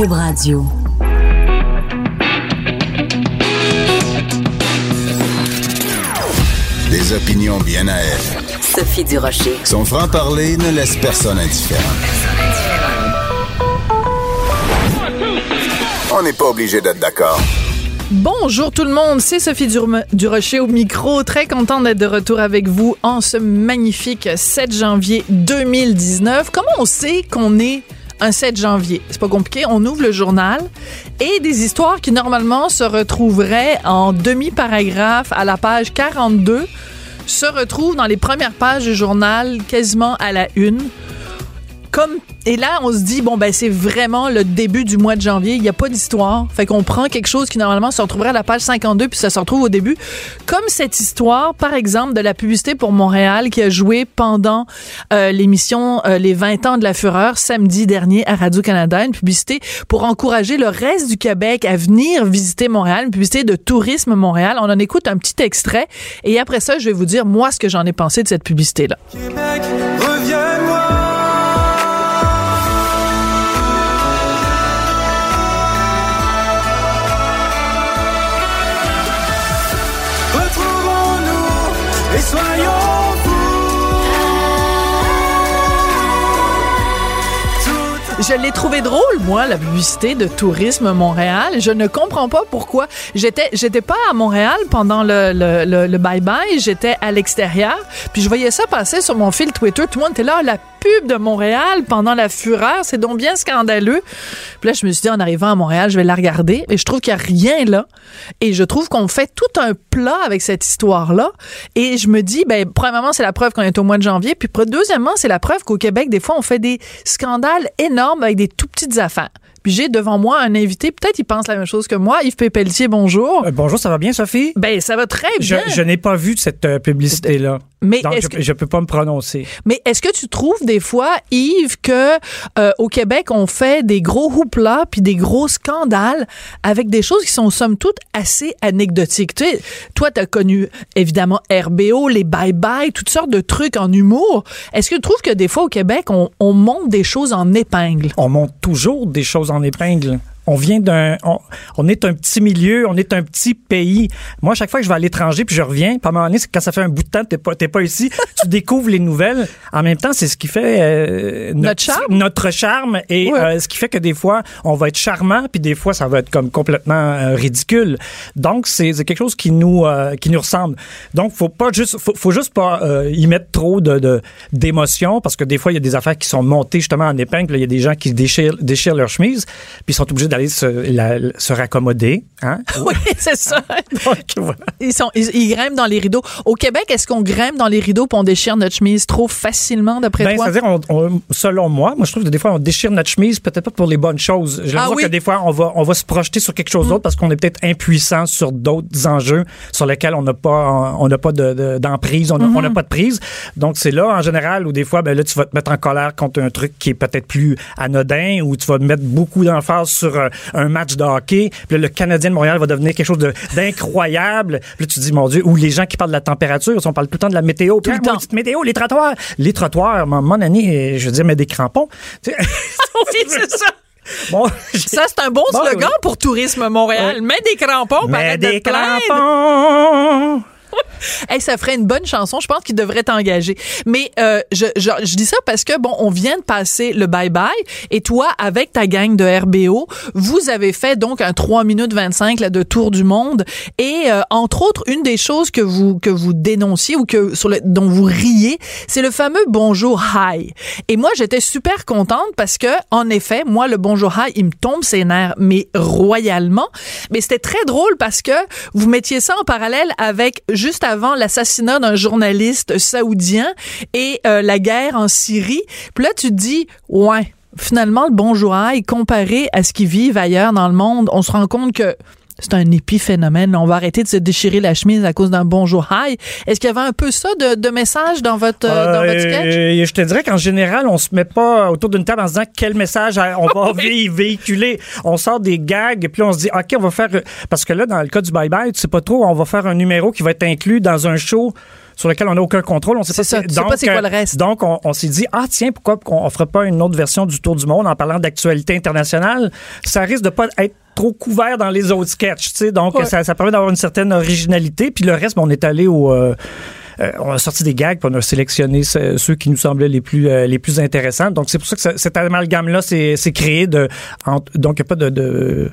Cube Radio. Des opinions bien à elle. Sophie Durocher. Son franc-parler ne laisse personne indifférent. On n'est pas obligé d'être d'accord. Bonjour tout le monde, c'est Sophie Dur- Durocher au micro. Très contente d'être de retour avec vous en ce magnifique 7 janvier 2019. Comment on sait qu'on est un 7 janvier? C'est pas compliqué. On ouvre le journal et des histoires qui normalement se retrouveraient en demi-paragraphe à la page 42 se retrouvent dans les premières pages du journal quasiment à la une. Comme et là on se dit bon ben c'est vraiment le début du mois de janvier, il y a pas d'histoire. Fait qu'on prend quelque chose qui normalement se retrouverait à la page 52 puis ça se retrouve au début comme cette histoire par exemple de la publicité pour Montréal qui a joué pendant euh, l'émission euh, les 20 ans de la fureur samedi dernier à Radio-Canada, une publicité pour encourager le reste du Québec à venir visiter Montréal, une publicité de tourisme Montréal. On en écoute un petit extrait et après ça je vais vous dire moi ce que j'en ai pensé de cette publicité là. Je l'ai trouvé drôle, moi, la publicité de Tourisme Montréal. Je ne comprends pas pourquoi. J'étais, j'étais pas à Montréal pendant le, le, le, le bye-bye. J'étais à l'extérieur. Puis je voyais ça passer sur mon fil Twitter. Tout le monde était là, la pub de Montréal pendant la fureur. C'est donc bien scandaleux. Puis là, je me suis dit, en arrivant à Montréal, je vais la regarder. Et je trouve qu'il n'y a rien là. Et je trouve qu'on fait tout un plat avec cette histoire-là. Et je me dis, ben, premièrement, c'est la preuve qu'on est au mois de janvier. Puis, deuxièmement, c'est la preuve qu'au Québec, des fois, on fait des scandales énormes avec des tout petites affaires. Puis j'ai devant moi un invité, peut-être il pense la même chose que moi, Yves Pépeltier, bonjour. Euh, bonjour, ça va bien, Sophie? Ben, ça va très bien. je n'ai pas vu cette euh, publicité-là. Mais Donc, je, que- je peux pas me prononcer. Mais est-ce que tu trouves des fois, Yves, que euh, au Québec, on fait des gros houplas puis des gros scandales avec des choses qui sont somme toute assez anecdotiques? Tu sais, toi, tu as connu évidemment RBO, les bye-bye, toutes sortes de trucs en humour. Est-ce que tu trouves que des fois au Québec, on, on monte des choses en épingle? On monte toujours des choses en épingle. On vient d'un, on, on est un petit milieu, on est un petit pays. Moi, à chaque fois que je vais à l'étranger puis je reviens, un moment donné, c'est quand ça fait un bout de temps t'es pas, t'es pas ici, tu découvres les nouvelles. En même temps, c'est ce qui fait euh, Notre charme. notre charme et euh, ce qui fait que des fois, on va être charmant puis des fois, ça va être comme complètement euh, ridicule. Donc, c'est c'est quelque chose qui nous euh, qui nous ressemble. Donc, faut pas juste, faut, faut juste pas euh, y mettre trop de de- d'émotions parce que des fois, il y a des affaires qui sont montées justement en épingle. Il y a des gens qui déchirent déchirent leur chemise puis ils sont obligés d'aller se, se raccommoder. Hein? Oui, c'est ça. Donc, voilà. Ils, sont, ils, ils grimpent dans les rideaux. Au Québec, est-ce qu'on grimpe dans les rideaux puis on déchire notre chemise trop facilement, d'après Ben, toi? c'est-à-dire, on, on- selon moi, moi, je trouve que des fois, on déchire notre chemise, peut-être pas pour les bonnes choses. J'ai Ah oui? que des fois, on va, on va se projeter sur quelque chose d'autre parce qu'on est peut-être impuissant sur d'autres enjeux sur lesquels on n'a pas, on n'a pas de- de- d'emprise, on n'a n'a pas de prise. Donc, c'est là, en général, où des fois, ben là, tu vas te mettre en colère contre un truc qui est peut-être plus anodin ou tu vas mettre beaucoup d'emphase sur euh, un match de hockey. Puis là, le Canadien de Montréal va devenir quelque chose de- d'incroyable. Puis là, tu te dis, mon Dieu, ou les gens qui parlent de la température, on parle tout le temps de la météo. Tout le temps. météo, les trottoirs. Les trottoirs, mon, mon année, je veux dire, mais des crampons. Oui, c'est ça. bon, Ça, c'est un bon Bon, slogan oui. pour Tourisme Montréal. Ouais. Mets des crampons, de des crampons. Hey, ça ferait une bonne chanson. Je pense qu'il devrait t'engager. Mais euh, je, je, je dis ça parce que, bon, on vient de passer le bye-bye et toi, avec ta gang de RBO, vous avez fait donc un 3 minutes 25 là, de tour du monde. Et euh, entre autres, une des choses que vous, que vous dénonciez ou que, sur le, dont vous riez, c'est le fameux bonjour hi. Et moi, j'étais super contente parce que, en effet, moi, le bonjour hi, il me tombe ses nerfs, mais royalement. Mais c'était très drôle parce que vous mettiez ça en parallèle avec juste avant l'assassinat d'un journaliste saoudien et euh, la guerre en Syrie. Puis là, tu te dis, ouais, finalement, le bonjour hi, comparé à ce qu'ils vivent ailleurs dans le monde, on se rend compte que c'est un épiphénomène. On va arrêter de se déchirer la chemise à cause d'un bonjour hi. Est-ce qu'il y avait un peu ça de, de message dans votre, euh, dans votre sketch? Euh, je te dirais qu'en général, on se met pas autour d'une table en se disant quel message euh, on va vé- véhiculer. On sort des gags, puis on se dit, OK, on va faire... Parce que là, dans le cas du bye-bye, tu sais pas trop, on va faire un numéro qui va être inclus dans un show sur lequel on n'a aucun contrôle. On sait pas, ça, tu sais pas c'est quoi le reste. Donc, on, on s'est dit, ah tiens, pourquoi on ne ferait pas une autre version du Tour du monde en parlant d'actualité internationale? Ça risque de pas être trop couvert dans les autres sketchs, tu sais. Donc, Ouais. ça, ça permet d'avoir une certaine originalité. Puis le reste, ben, on est allé au... euh, euh, on a sorti des gags, puis on a sélectionné ce- ceux qui nous semblaient les plus euh, les plus intéressants. Donc c'est pour ça que ça- cet amalgame là c'est créé de en- donc il y a pas de de-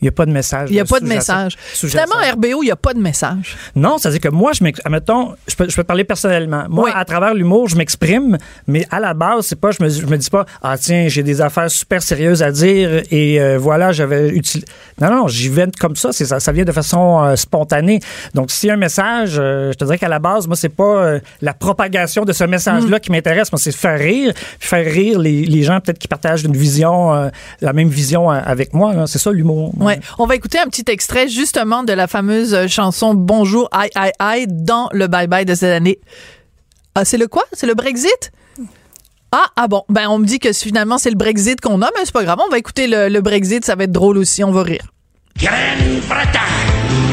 il y a pas de message. Il n'y a pas de message. Finalement, RBO, il n'y a pas de message. Non, c'est à dire que moi je admettons, je peux je peux parler personnellement. Moi Oui. à travers l'humour, je m'exprime, mais à la base, c'est pas je me je me dis pas ah tiens, j'ai des affaires super sérieuses à dire et euh, voilà, j'avais utilisé Non non, j'y vais comme ça, c'est ça ça vient de façon euh, spontanée. Donc s'il y a un message, euh, je te dirais qu'à la base, moi c'est pas euh, la propagation de ce message-là Mm. qui m'intéresse, moi c'est faire rire, puis faire rire les, les gens peut-être qui partagent une vision euh, la même vision euh, avec moi, là. c'est ça l'humour. Ouais. On va écouter un petit extrait justement de la fameuse chanson Bonjour, aïe, aïe, aïe dans le Bye Bye de cette année. Ah, c'est le quoi? C'est le Brexit? Ah, ah bon. Ben, on me dit que finalement, c'est le Brexit qu'on a, mais c'est pas grave. On va écouter le, le Brexit. Ça va être drôle aussi. On va rire. On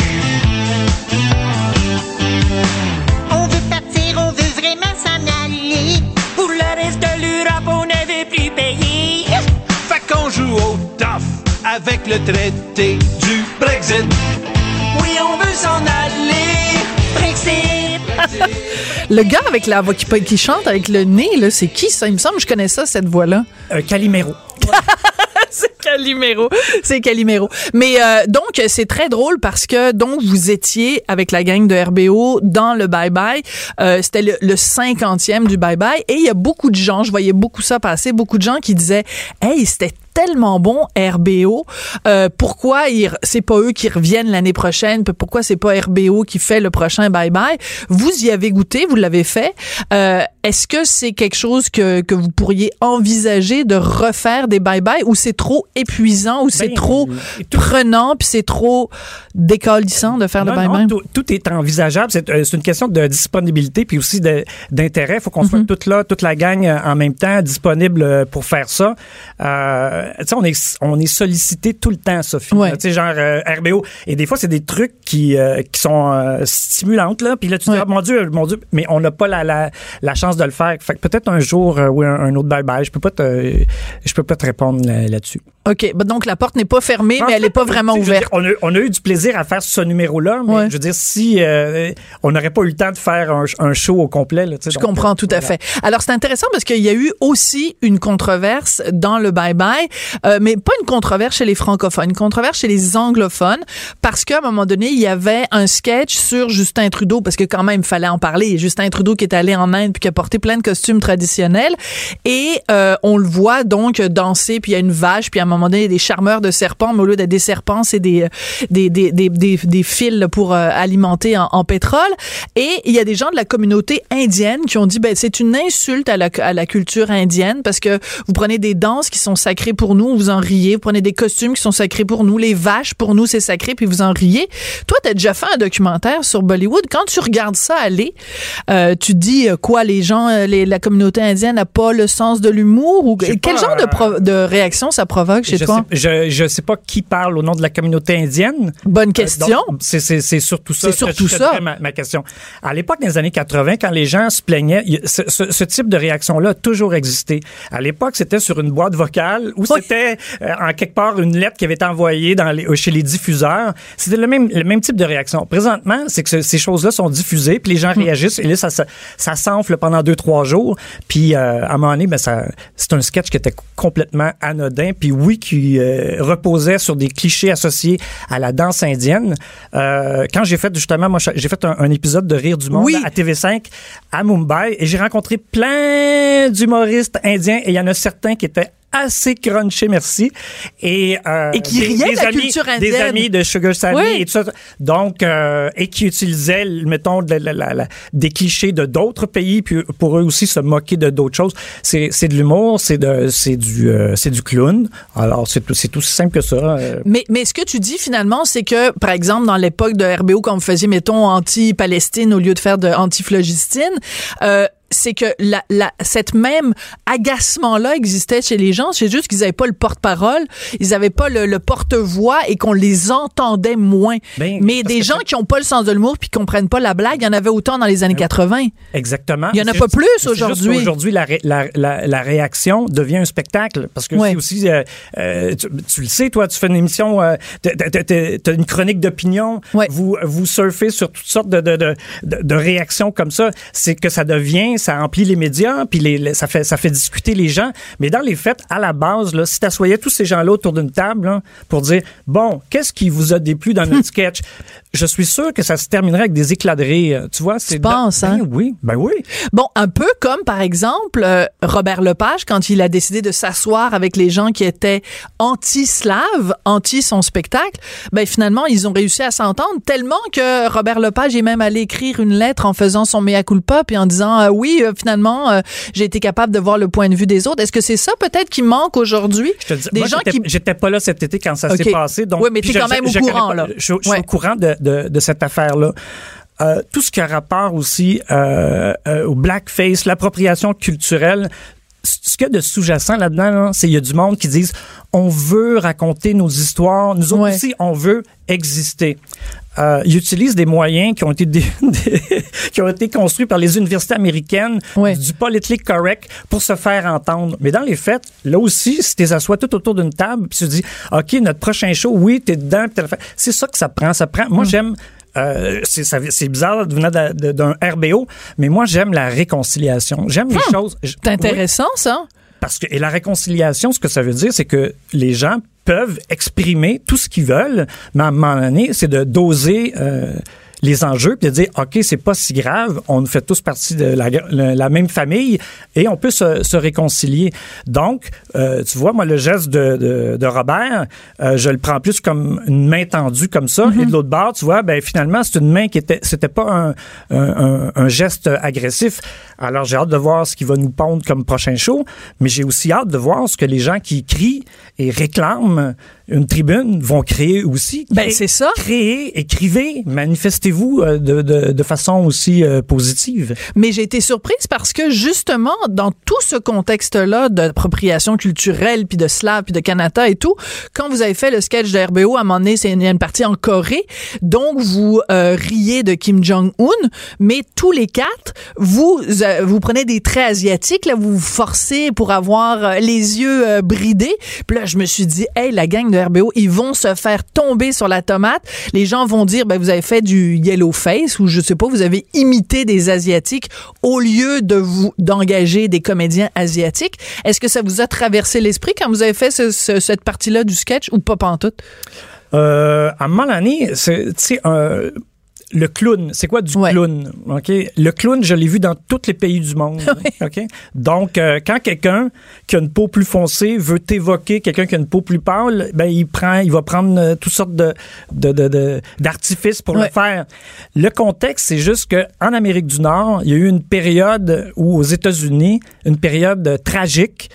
avec le traité du Brexit. Oui, on veut s'en aller. Brexit. Le gars avec la voix qui, qui chante avec le nez, là, c'est qui ça? Il me semble que je connais ça, cette voix-là. Euh, Calimero. c'est Calimero. C'est Calimero. Mais euh, donc, c'est très drôle parce que donc vous étiez avec la gang de RBO dans le Bye Bye. Euh, C'était le, le 50e du Bye Bye. Et il y a beaucoup de gens, je voyais beaucoup ça passer, beaucoup de gens qui disaient « Hey, c'était tellement bon RBO. Euh, pourquoi c'est pas eux qui reviennent l'année prochaine Pourquoi c'est pas RBO qui fait le prochain Bye Bye? Vous y avez goûté, vous l'avez fait. Euh, Est-ce que c'est quelque chose que, que vous pourriez envisager de refaire des Bye Bye ou c'est trop épuisant ou c'est Ben, trop tout- prenant puis c'est trop décalissant de faire Non, le Bye non, Bye? tout, tout est envisageable. C'est euh, c'est une question de disponibilité puis aussi d'intérêt. Il faut qu'on soit toute là, toute la gang euh, en même temps, disponible euh, pour faire ça. Euh, tu sais, on est, on est sollicité tout le temps, Sophie. Ouais. Tu sais, genre euh, RBO. Et des fois, c'est des trucs qui, euh, qui sont euh, stimulantes. Là. Puis là, tu Ouais. dis, ah, mon Dieu, mon Dieu, mais on n'a pas la, la, la chance de le faire. Fait que peut-être un jour, euh, oui, un, un autre bye-bye. Je peux pas te, je peux pas te répondre là- là-dessus. OK, ben donc la porte n'est pas fermée, En mais elle n'est pas vraiment ouverte. dire, on, a, on a eu du plaisir à faire ce numéro-là, mais Ouais. je veux dire, si euh, on n'aurait pas eu le temps de faire un, un show au complet, là, tu sais, Je donc, comprends tout à fait. Alors c'est intéressant parce qu'il y a eu aussi une controverse dans le Bye Bye, euh, mais pas une controverse chez les francophones, une controverse chez les anglophones, parce qu'à un moment donné il y avait un sketch sur Justin Trudeau, parce que quand même il fallait en parler. Justin Trudeau qui est allé en Inde puis qui a porté plein de costumes traditionnels, et euh, on le voit donc danser, puis il y a une vache, puis à un moment donné il y a des charmeurs de serpents, mais au lieu d'être des serpents c'est des, euh, des, des, des, des, fils pour euh, alimenter en, en pétrole. Et il y a des gens de la communauté indienne qui ont dit ben c'est une insulte à la, à la culture indienne parce que vous prenez des danses qui sont sacrées pour nous, vous en riez, vous prenez des costumes qui sont sacrés pour nous, les vaches pour nous c'est sacré puis vous en riez. Toi tu as déjà fait un documentaire sur Bollywood, quand tu regardes ça aller, euh, tu dis euh, quoi les gens euh, les, la communauté indienne n'a pas le sens de l'humour ou quel pas, genre de, réaction ça provoque chez je toi? sais, je, je sais pas qui parle au nom de la communauté indienne. Bonne question. c'est, surtout ça. C'est surtout ça. Ma, ma question. À l'époque des années 80, quand les gens se plaignaient, ce, ce- ce type de réaction-là a toujours existé. À l'époque, c'était sur une boîte vocale Oui. C'était euh, en quelque part une lettre qui avait été envoyée dans les, chez les diffuseurs. C'était le même, le même type de réaction. Présentement, c'est que ce- ces choses-là sont diffusées, puis les gens réagissent, et là, ça, ça, ça s'enfle pendant deux, trois jours. Puis, euh, à un moment donné, ben, ça, c'est un sketch qui était complètement anodin, puis oui, qui euh, reposait sur des clichés associés à la danse indienne. Euh, quand j'ai fait, justement, moi, j'ai fait un, un épisode de Rire du Monde Oui. à TV5 à Mumbai, et j'ai rencontré plein d'humoristes indiens, et il y en a certains qui étaient assez crunchés, merci. Et, euh, Et qui des- riaient des de la amis- Des amis de Sugar Sammy Oui. et tout ça. Donc, euh, et qui utilisaient, mettons, de la- la- la- des clichés de d'autres pays, puis pour eux aussi se moquer de d'autres choses. C'est de l'humour, c'est de c'est du euh, c'est du clown. Alors c'est tout c'est tout simple que ça. euh. Mais, mais ce que tu dis finalement, c'est que, par exemple, dans l'époque de RBO, quand vous faisiez, mettons, anti-Palestine au lieu de faire de anti-phlogistine, euh, c'est que la, la, cette même agacement-là existait chez les gens. C'est juste qu'ils n'avaient pas le porte-parole, ils n'avaient pas le, le porte-voix et qu'on les entendait moins. Ben, Mais des gens qui ont pas le sens de l'humour puis qui comprennent pas la blague, il y en avait autant dans les années 80. Exactement. Il y en a pas juste- plus aujourd'hui. qu'Aujourd'hui, la, ré- la, la, la réaction devient un spectacle. Parce que Ouais. aussi, euh, euh, tu, tu le sais, toi, tu fais une émission, euh, t'as- t'as une chronique d'opinion, Ouais. vous, vous surfez sur toutes sortes de, de, de- de réactions comme ça. C'est que ça devient, ça remplit les médias, puis les, les- ça, fait, ça fait discuter les gens. Mais dans les faits, à la base, là, si t'assoyais tous ces gens-là autour d'une table là, pour dire, bon, qu'est-ce qui vous a déplu dans notre sketch? Je suis sûr que ça se terminerait avec des éclats de rire. Tu vois, c'est penses, hein? Ben oui, ben oui. Bon, un peu comme, par exemple, euh, Robert Lepage, quand il a décidé de s'asseoir avec les gens qui étaient anti-slaves, anti son spectacle, ben finalement, ils ont réussi à s'entendre tellement que Robert Lepage est même allé écrire une lettre en faisant son mea culpa puis en disant euh, oui, euh, finalement, euh, j'ai été capable de voir le point de vue des autres. Est-ce que c'est ça peut-être qui manque aujourd'hui? Des moi, gens j'étais- qui j'étais pas là cet été quand ça s'est passé. Donc, Oui, mais t'es je- quand même au courant, pas- là. Je, je suis au courant de, de, de cette affaire-là. Euh, tout ce qui a rapport aussi euh, euh, au blackface, l'appropriation culturelle, ce qu'il y a de sous-jacent là-dedans, là, c'est il y a du monde qui disent on veut raconter nos histoires, nous Ouais. aussi, on veut exister. Euh, ils utilisent des moyens qui ont été qui ont été construits par les universités américaines du politically correct pour se faire entendre. Mais dans les faits, là aussi, si tu assois tout autour d'une table, puis tu dis, OK, notre prochain show, oui, t'es dedans. C'est ça que ça prend. Ça prend. Mm. Moi, j'aime. Euh, c'est bizarre de venir de- de- d'un RBO, mais moi j'aime la réconciliation. J'aime les choses. j- C'est oui, intéressant, ça. parce que et la réconciliation, ce que ça veut dire, c'est que les gens peuvent exprimer tout ce qu'ils veulent, mais à un moment donné, c'est de doser euh, les enjeux puis de dire ok c'est pas si grave on fait tous partie de la, la- la même famille et on peut se, se réconcilier. Donc euh, tu vois moi le geste de, de, de Robert euh, je le prends plus comme une main tendue comme ça et de l'autre bord tu vois ben finalement c'est une main qui était c'était pas un, un, un- un geste agressif. Alors j'ai hâte de voir ce qui va nous pondre comme prochain show mais j'ai aussi hâte de voir ce que les gens qui crient et réclament une tribune vont créer aussi Ben, c'est ça. créez, écrivez, manifestez-vous euh, de, de, de façon aussi euh, positive. Mais j'ai été surprise parce que justement, dans tout ce contexte-là d'appropriation culturelle, puis de slave, puis de Canada et tout, quand vous avez fait le sketch de RBO, à un moment donné, c'est une, partie en Corée, donc vous euh, riez de Kim Jong-un, mais tous les quatre, vous euh, vous prenez des traits asiatiques, là, vous vous forcez pour avoir euh, les yeux euh, bridés. Puis là, je me suis dit, hey, la gang de Ils vont se faire tomber sur la tomate. Les gens vont dire, ben, vous avez fait du yellow face ou je sais pas, vous avez imité des asiatiques au lieu de vous d'engager des comédiens asiatiques. Est-ce que ça vous a traversé l'esprit quand vous avez fait ce- ce- cette partie-là du sketch ou pas pantoute? Euh, à un moment donné, c'est, tu sais, le clown, c'est quoi du Ouais. clown? OK? Le clown, je l'ai vu dans tous les pays du monde. OK? Donc, euh, quand quelqu'un qui a une peau plus foncée veut t'évoquer quelqu'un qui a une peau plus pâle, ben, il prend, il va prendre euh, toutes sortes de, de, de- de- d'artifices pour Ouais. le faire. Le contexte, c'est juste que en Amérique du Nord, il y a eu une période où, aux États-Unis, une période euh, tragique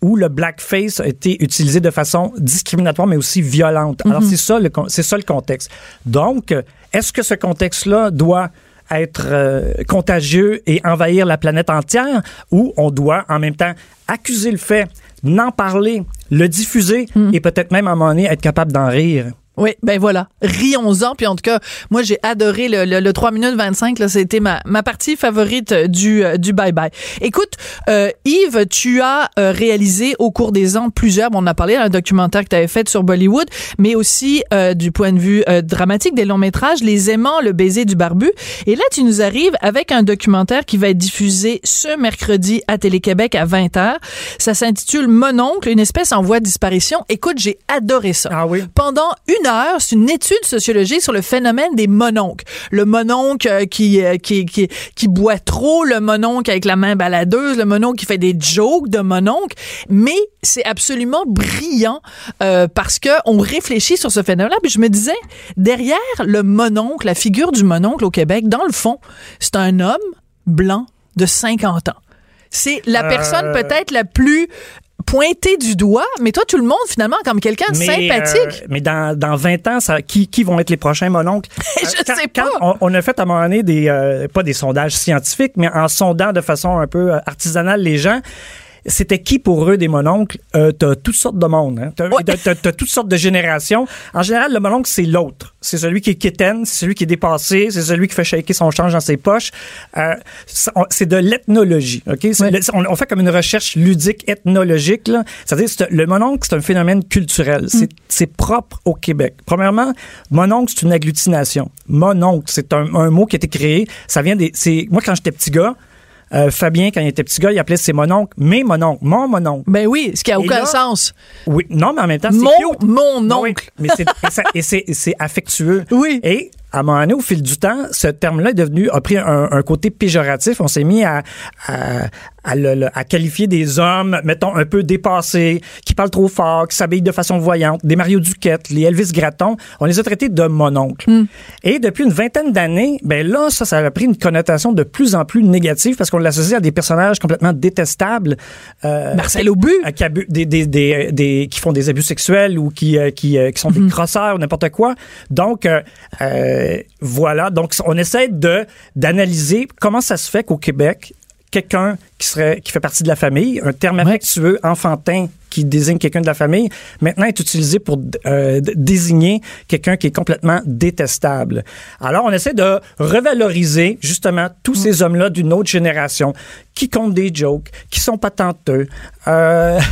où le blackface a été utilisé de façon discriminatoire, mais aussi violente. Alors, c'est ça, le, con- c'est ça le contexte. Donc, est-ce que ce contexte-là doit être euh, contagieux et envahir la planète entière ou on doit en même temps accuser le fait, n'en parler, le diffuser et peut-être même à un moment donné être capable d'en rire? Oui, ben voilà. Rions-en. Puis en tout cas, moi, j'ai adoré le, le, le 3 minutes 25. Là, c'était ma, ma partie favorite du, euh, du bye-bye. Écoute, euh, Yves, tu as euh, réalisé au cours des ans plusieurs, bon, on a parlé d'un documentaire que tu avais fait sur Bollywood, mais aussi euh, du point de vue euh, dramatique des longs métrages, Les aimants, le baiser du barbu. Et là, tu nous arrives avec un documentaire qui va être diffusé ce mercredi à Télé-Québec à 20h. Ça s'intitule Mon oncle, une espèce en voie de disparition. Écoute, j'ai adoré ça Ah oui? pendant une heure, c'est une étude sociologique sur le phénomène des mononcles. Le mononcle euh, qui, euh, qui, qui, qui boit trop, le mononcle avec la main baladeuse, le mononcle qui fait des jokes de mononcle. Mais c'est absolument brillant euh, parce que on réfléchit sur ce phénomène-là. Puis je me disais, derrière le mononcle, la figure du mononcle au Québec, dans le fond, c'est un homme blanc de 50 ans. C'est la Euh, personne peut-être la plus pointé du doigt, mais toi, tout le monde, finalement, comme quelqu'un de sympathique. euh, mais dans, dans 20 ans, ça, qui, qui vont être les prochains mononcles? Je Euh, quand- sais quand pas. on, on a fait à un moment donné des, euh, pas des sondages scientifiques, mais en sondant de façon un peu artisanale les gens, c'était qui pour eux des mononcles? Euh, t'as toutes sortes de monde. Hein? T'as, Ouais. t'as- t'as- t'as toutes sortes de générations. En général, le mononcle, c'est l'autre. C'est celui qui est quétaine, c'est celui qui est dépassé, c'est celui qui fait shaker son change dans ses poches. Euh, c'est de l'ethnologie. ok? C'est Ouais. le- on, on fait comme une recherche ludique ethnologique. là. C'est-à-dire, c'est- le mononcle, c'est un phénomène culturel. Mm. C'est, c'est propre au Québec. Premièrement, mononcle, c'est une agglutination. Mononcle, c'est un, un mot qui a été créé. Ça vient des. C'est, moi, quand j'étais petit gars, euh, Fabien, quand il était petit gars, il appelait ses mononcles mes mononcles, mon mononcle. Ben oui, ce qui a aucun là, sens. Oui, non, mais en même temps, c'est Mon, cute. mon Oui, oncle. mais c'est, et et c'est, c'est affectueux. Oui. Et à un moment donné, au fil du temps, ce terme-là est devenu, a pris un, un côté péjoratif. On s'est mis à, à, à, le- à qualifier des hommes, mettons, un peu dépassés, qui parlent trop fort, qui s'habillent de façon voyante, des Mario Duquette, les Elvis Gratton. On les a traités de mononcle. Hmm. Et depuis une vingtaine d'années, ben là, ça, ça a pris une connotation de plus en plus négative parce qu'on l'associe à des personnages complètement détestables. Euh, Marcel Aubu. abu- des, des, des, des- qui font des abus sexuels ou qui, euh, qui, euh, qui sont des crosseurs ou n'importe quoi. Donc, euh, euh, voilà. Donc, on essaie de d'analyser comment ça se fait qu'au Québec, quelqu'un qui serait qui fait partie de la famille, un terme affectueux, enfantin, qui désigne quelqu'un de la famille, maintenant est utilisé pour euh, désigner quelqu'un qui est complètement détestable. Alors, on essaie de revaloriser justement tous Mm. ces hommes-là d'une autre génération qui comptent des jokes, qui sont patenteux, euh,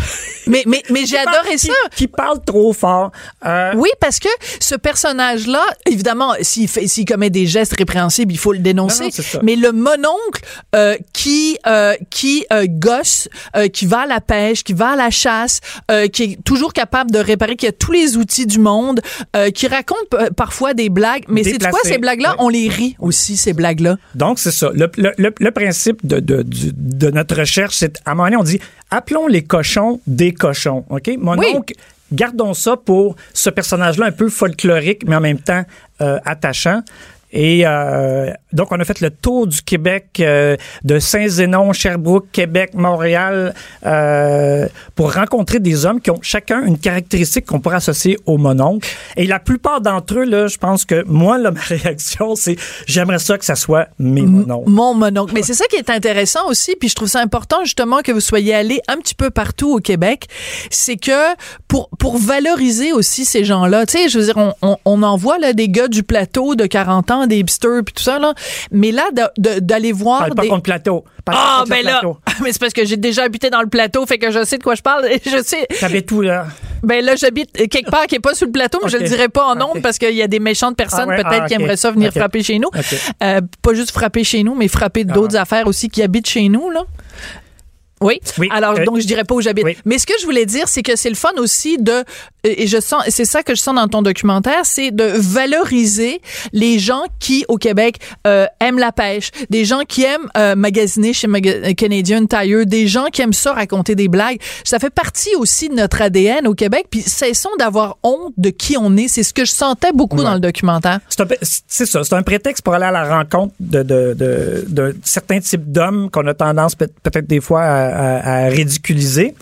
Mais, mais, mais j'ai qui adoré qui- ça. Qui, parlent trop fort. Euh, Oui, parce que ce personnage-là, évidemment, s'il fait, s'il commet des gestes répréhensibles, il faut le dénoncer. Non, non, mais le mononcle qui qui gosse, qui va à la pêche, qui va à la chasse, euh, qui est toujours capable de réparer, qui a tous les outils du monde, euh, qui raconte euh, parfois des blagues. Mais c'est quoi ces blagues-là? Ouais. On les rit aussi ces blagues-là. Donc, c'est ça. Le, le- le- le principe de, de, notre recherche, c'est à un moment donné, on dit appelons les cochons des cochons. OK? Mon Oui. oncle, gardons ça pour ce personnage-là un peu folklorique, mais en même temps euh, attachant. Et euh, donc, on a fait le tour du Québec, euh, de Saint-Zénon, Sherbrooke, Québec, Montréal, euh, pour rencontrer des hommes qui ont chacun une caractéristique qu'on pourrait associer au mononcle. Et la plupart d'entre eux, là, je pense que moi, là, ma réaction, c'est j'aimerais ça que ça soit mes mononcles. Mon mononcle. Mais c'est ça qui est intéressant aussi, puis je trouve ça important justement que vous soyez allés un petit peu partout au Québec, c'est que pour pour valoriser aussi ces gens-là, tu sais, je veux dire, on, on, on en voit là des gars du plateau de 40 ans, des hipsters puis tout ça là, mais là d'aller voir Parle pas des contre plateau. Parle ah contre ben là, plateau. mais c'est parce que j'ai déjà habité dans le plateau, fait que je sais de quoi je parle. Je sais, tout là? ben là j'habite quelque part qui est pas sur le plateau, mais je Ok. le dirais pas en Ok. parce qu'il y a des méchantes personnes Ah ouais, peut-être ah, qui aimeraient ça venir frapper chez nous. Euh, pas juste frapper chez nous, mais frapper d'autres affaires aussi qui habitent chez nous, là. Oui. Oui. Alors, Euh, donc, je dirais pas où j'habite. oui. Mais ce que je voulais dire, c'est que c'est le fun aussi de, et je sens, c'est ça que je sens dans ton documentaire, c'est de valoriser les gens qui, au Québec, euh, aiment la pêche, des gens qui aiment euh, magasiner chez Maga- Canadian Tire, des gens qui aiment ça raconter des blagues. Ça fait partie aussi de notre ADN au Québec. Puis cessons d'avoir honte de qui on est. C'est ce que je sentais beaucoup Ouais. dans le documentaire. C'est ça, c'est un prétexte pour aller à la rencontre de, de, de, de certains types d'hommes qu'on a tendance peut- peut-être des fois à, à- à ridiculiser.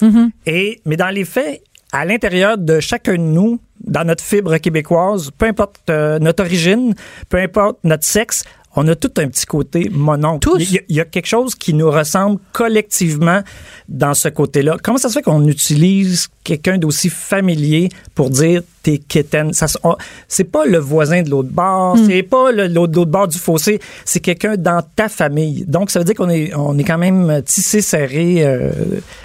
Et, mais dans les faits, à l'intérieur de chacun de nous, dans notre fibre québécoise, peu importe euh, notre origine, peu importe notre sexe, on a tout un petit côté mononcle. Tous. Il y, a, il y a quelque chose qui nous ressemble collectivement dans ce côté-là. Comment ça se fait qu'on utilise quelqu'un d'aussi familier pour dire t'es quétaine? Ça, c'est pas le voisin de l'autre bord, Hmm. c'est pas l'autre bord du fossé, c'est quelqu'un dans ta famille. Donc, ça veut dire qu'on est, on est quand même tissé serré euh,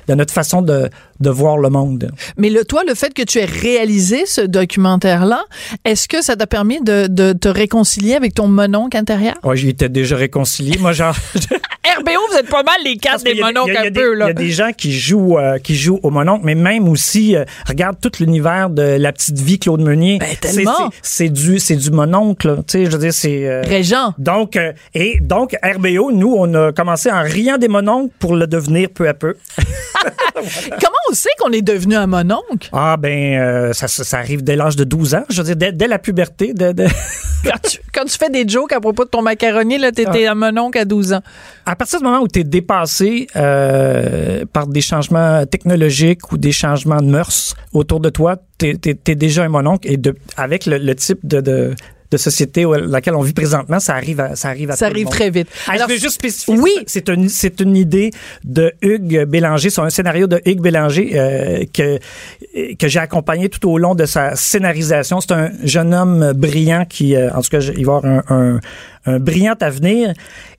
de notre façon de, de voir le monde. Mais le, toi, le fait que tu aies réalisé ce documentaire-là, est-ce que ça t'a permis de, de te réconcilier avec ton mononcle intérieur? Ouais, j'y étais déjà réconcilié. Moi, genre, RBO, vous êtes pas mal les quatre des mononcles un peu, là. Il y a des gens qui jouent, euh, qui jouent au mononcle, mais même aussi aussi, euh, regarde tout l'univers de La Petite Vie, Claude Meunier. Ben, C'est- tellement. c'est- du, c'est du mononcle, tu sais, je veux dire, c'est... euh, Régent. donc, euh, et donc, RBO, nous, on a commencé en riant des mononcles pour le devenir peu à peu. Comment on sait qu'on est devenu un mononcle? Ah, ben, euh, ça, ça, ça arrive dès l'âge de 12 ans, je veux dire, dès, dès la puberté. dès- dès- Quand tu, quand tu fais des jokes à propos de ton macaroni, là, t'étais Ah. un mononcle à 12 ans. À partir du moment où tu es dépassé euh, par des changements technologiques ou des changements de mœurs autour de toi, tu es, déjà un mononcle et de, avec le, le type de, de, de société où- laquelle on vit présentement, ça arrive à, ça arrive à Ça tout le arrive monde. très vite. Ah, Alors, je vais juste spécifier. oui. C'est une, c'est une idée de Hugues Bélanger. C'est un scénario de Hugues Bélanger euh, que, que j'ai accompagné tout au long de sa scénarisation. C'est un jeune homme brillant qui, euh, en tout cas, il va avoir un, un, un brillant avenir.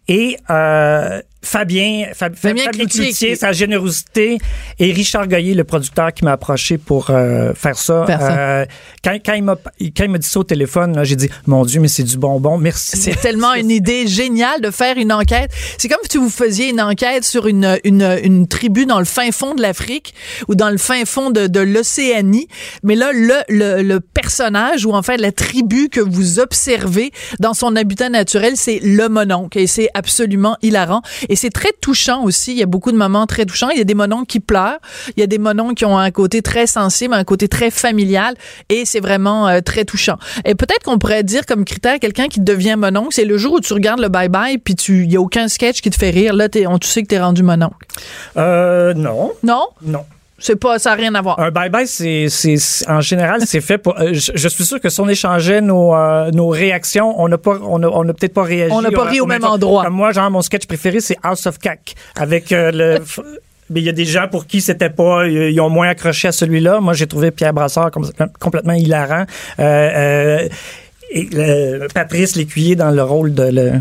Et euh, Fabien, Fab- Fabien Fabien Cloutier, Cloutier, sa générosité, et Richard Goyer, le producteur qui m'a approché pour euh, faire ça. Faire ça. Euh, quand, quand il m'a quand il m'a dit ça au téléphone, j'ai dit mon Dieu, mais c'est du bonbon, merci. C'est tellement une idée géniale de faire une enquête. C'est comme si vous faisiez une enquête sur une, une, une tribu dans le fin fond de l'Afrique ou dans le fin fond de, de l'Océanie. Mais là, le, le, le personnage ou en fait la tribu que vous observez dans son habitat naturel, c'est le mononcle. Et c'est absolument hilarant. Et c'est très touchant aussi. Il y a beaucoup de moments très touchants. Il y a des mononcles qui pleurent. Il y a des mononcles qui ont un côté très sensible, un côté très familial. Et c'est vraiment euh, très touchant. Et peut-être qu'on pourrait dire comme critère quelqu'un qui devient mononcle, c'est le jour où tu regardes le bye-bye puis tu il y a aucun sketch qui te fait rire. Là, t'es- on, tu sais que t'es rendu mononcle. Euh, non, Non? non. C'est pas, ça n'a rien à voir. Un bye-bye, c'est, c'est, c'est- en général, c'est fait pour. euh, je, je suis sûr que si on échangeait nos, euh, nos réactions, on n'a pas, on a, on a peut-être pas réagi. On n'a pas ri au même endroit. Comme moi, genre, mon sketch préféré, c'est House of Cac. Avec euh, le. Mais il y a des gens pour qui c'était pas, euh, ils ont moins accroché à celui-là. Moi, j'ai trouvé Pierre Brassard comme- complètement hilarant. Euh, euh, et le- Patrice Lécuyer dans le rôle de le,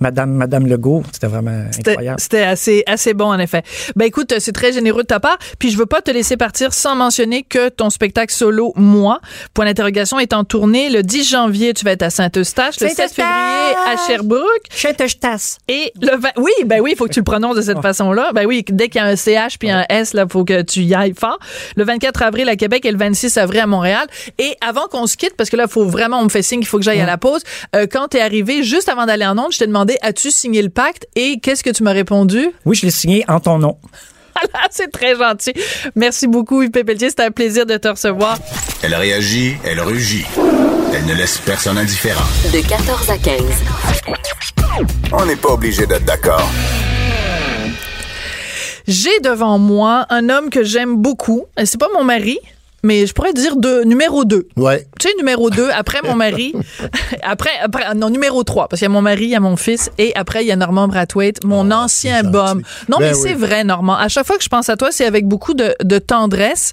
Madame, Madame Legault. C'était vraiment incroyable. C'était assez, assez bon, en effet. Ben écoute, c'est très généreux de ta part. Puis je veux pas te laisser partir sans mentionner que ton spectacle solo, moi, point d'interrogation, est en tournée. Le 10 janvier, tu vas être à Saint-Eustache. Le 7 Saint-Eustache! février, à Sherbrooke. Châteaustache. Et le 20 oui, ben oui, il faut que tu le prononces de cette façon-là. Ben oui, dès qu'il y a un CH puis un S, là, faut que tu y ailles fort. Le 24 avril à Québec et le 26 avril à Montréal. Et avant qu'on se quitte, parce que là, faut vraiment, on me fait signe qu'il faut que j'aille à la pause. Euh, quand t'es arrivé, juste avant d'aller en onde, je t'ai demandé, as-tu signé le pacte? Et qu'est-ce que tu m'as répondu? Oui, je l'ai signé en ton nom. Voilà, c'est très gentil. Merci beaucoup, Yves Pelletier. C'était un plaisir de te recevoir. Elle réagit, elle rugit. Elle ne laisse personne indifférent. De 14 à 15. On n'est pas obligé d'être d'accord. J'ai devant moi un homme que j'aime beaucoup. C'est pas mon mari, mais je pourrais dire de numéro 2. Ouais. Tu sais, numéro 2, après mon mari, après, après, non, numéro 3, parce qu'il y a mon mari, il y a mon fils, et après, il y a Normand Brathwaite, mon ancien c'est bum. Non, Ben mais oui. c'est vrai, Normand. À chaque fois que je pense à toi, c'est avec beaucoup de, de tendresse,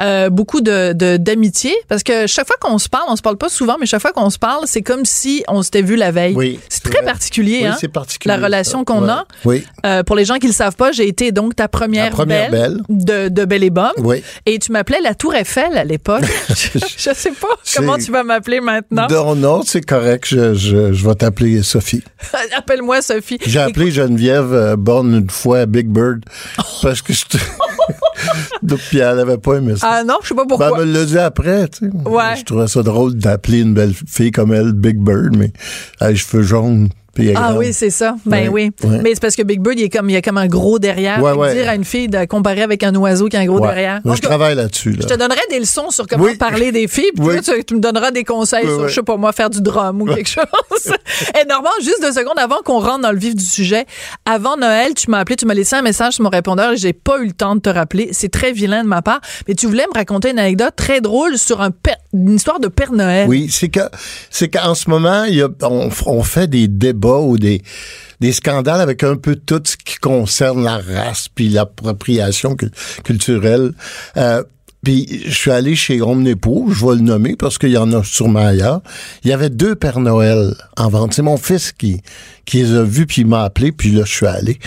euh, beaucoup de, d'amitié, parce que chaque fois qu'on se parle, on se parle pas souvent, mais chaque fois qu'on se parle, c'est comme si on s'était vu la veille. Oui, C'est très vrai. particulier, Oui, hein? particulier. La relation qu'on Ouais. a. Oui. Euh, pour les gens qui le savent pas, j'ai été donc ta première, belle. de, de Belle et. Oui. Et tu m'appelais la Tour Eiffel à l'époque? je, je sais pas comment tu vas m'appeler maintenant. Non, non, c'est correct. Je, je, je vais t'appeler Sophie. Appelle-moi Sophie. J'ai appelé Geneviève euh, Borne une fois à Big Bird parce que je Puis elle n'avait pas aimé ça. Ah non, je sais pas Ben, pourquoi. elle me l'a dit après, tu sais. Ouais. Je trouvais ça drôle d'appeler une belle fille comme elle Big Bird, mais elle a les cheveux jaunes. Ah oui, c'est ça. Ben oui. Mais c'est parce que Big Bird, il, est comme, il a comme un gros derrière. Ouais. Dire à une fille de comparer avec un oiseau qui a un gros Ouais. derrière. En je travaille là-dessus. Là. Je te donnerai des leçons sur comment Oui. parler des filles. Puis toi, tu, tu me donneras des conseils sur, je sais pas moi, faire du drum ou quelque chose. Et Normand, juste deux secondes avant qu'on rentre dans le vif du sujet, avant Noël, tu m'as appelé, tu m'as laissé un message sur mon répondeur et j'ai pas eu le temps de te rappeler. C'est très vilain de ma part. Mais tu voulais me raconter une anecdote très drôle sur un père- une histoire de Père Noël. Oui, c'est que c'est qu'en ce moment, il y a, on, on fait des débats ou des des scandales avec un peu tout ce qui concerne la race puis l'appropriation cul- culturelle. Euh, puis je suis allé chez Omnipo, je vais le nommer parce qu'il y en a sûrement ailleurs. Il y avait deux Pères Noël en vente. C'est mon fils qui qui les a vus puis il m'a appelé puis là je suis allé.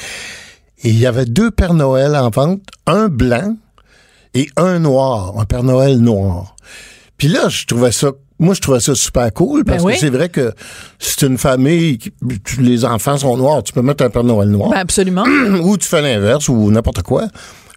Et il y avait deux Pères Noël en vente, un blanc et un noir, un Père Noël noir. Puis là, je trouvais ça, moi, je trouvais ça super cool parce Ben oui. que c'est vrai que c'est une famille, qui- les enfants sont noirs, tu peux mettre un Père Noël noir. Ben absolument. ou tu fais l'inverse ou n'importe quoi.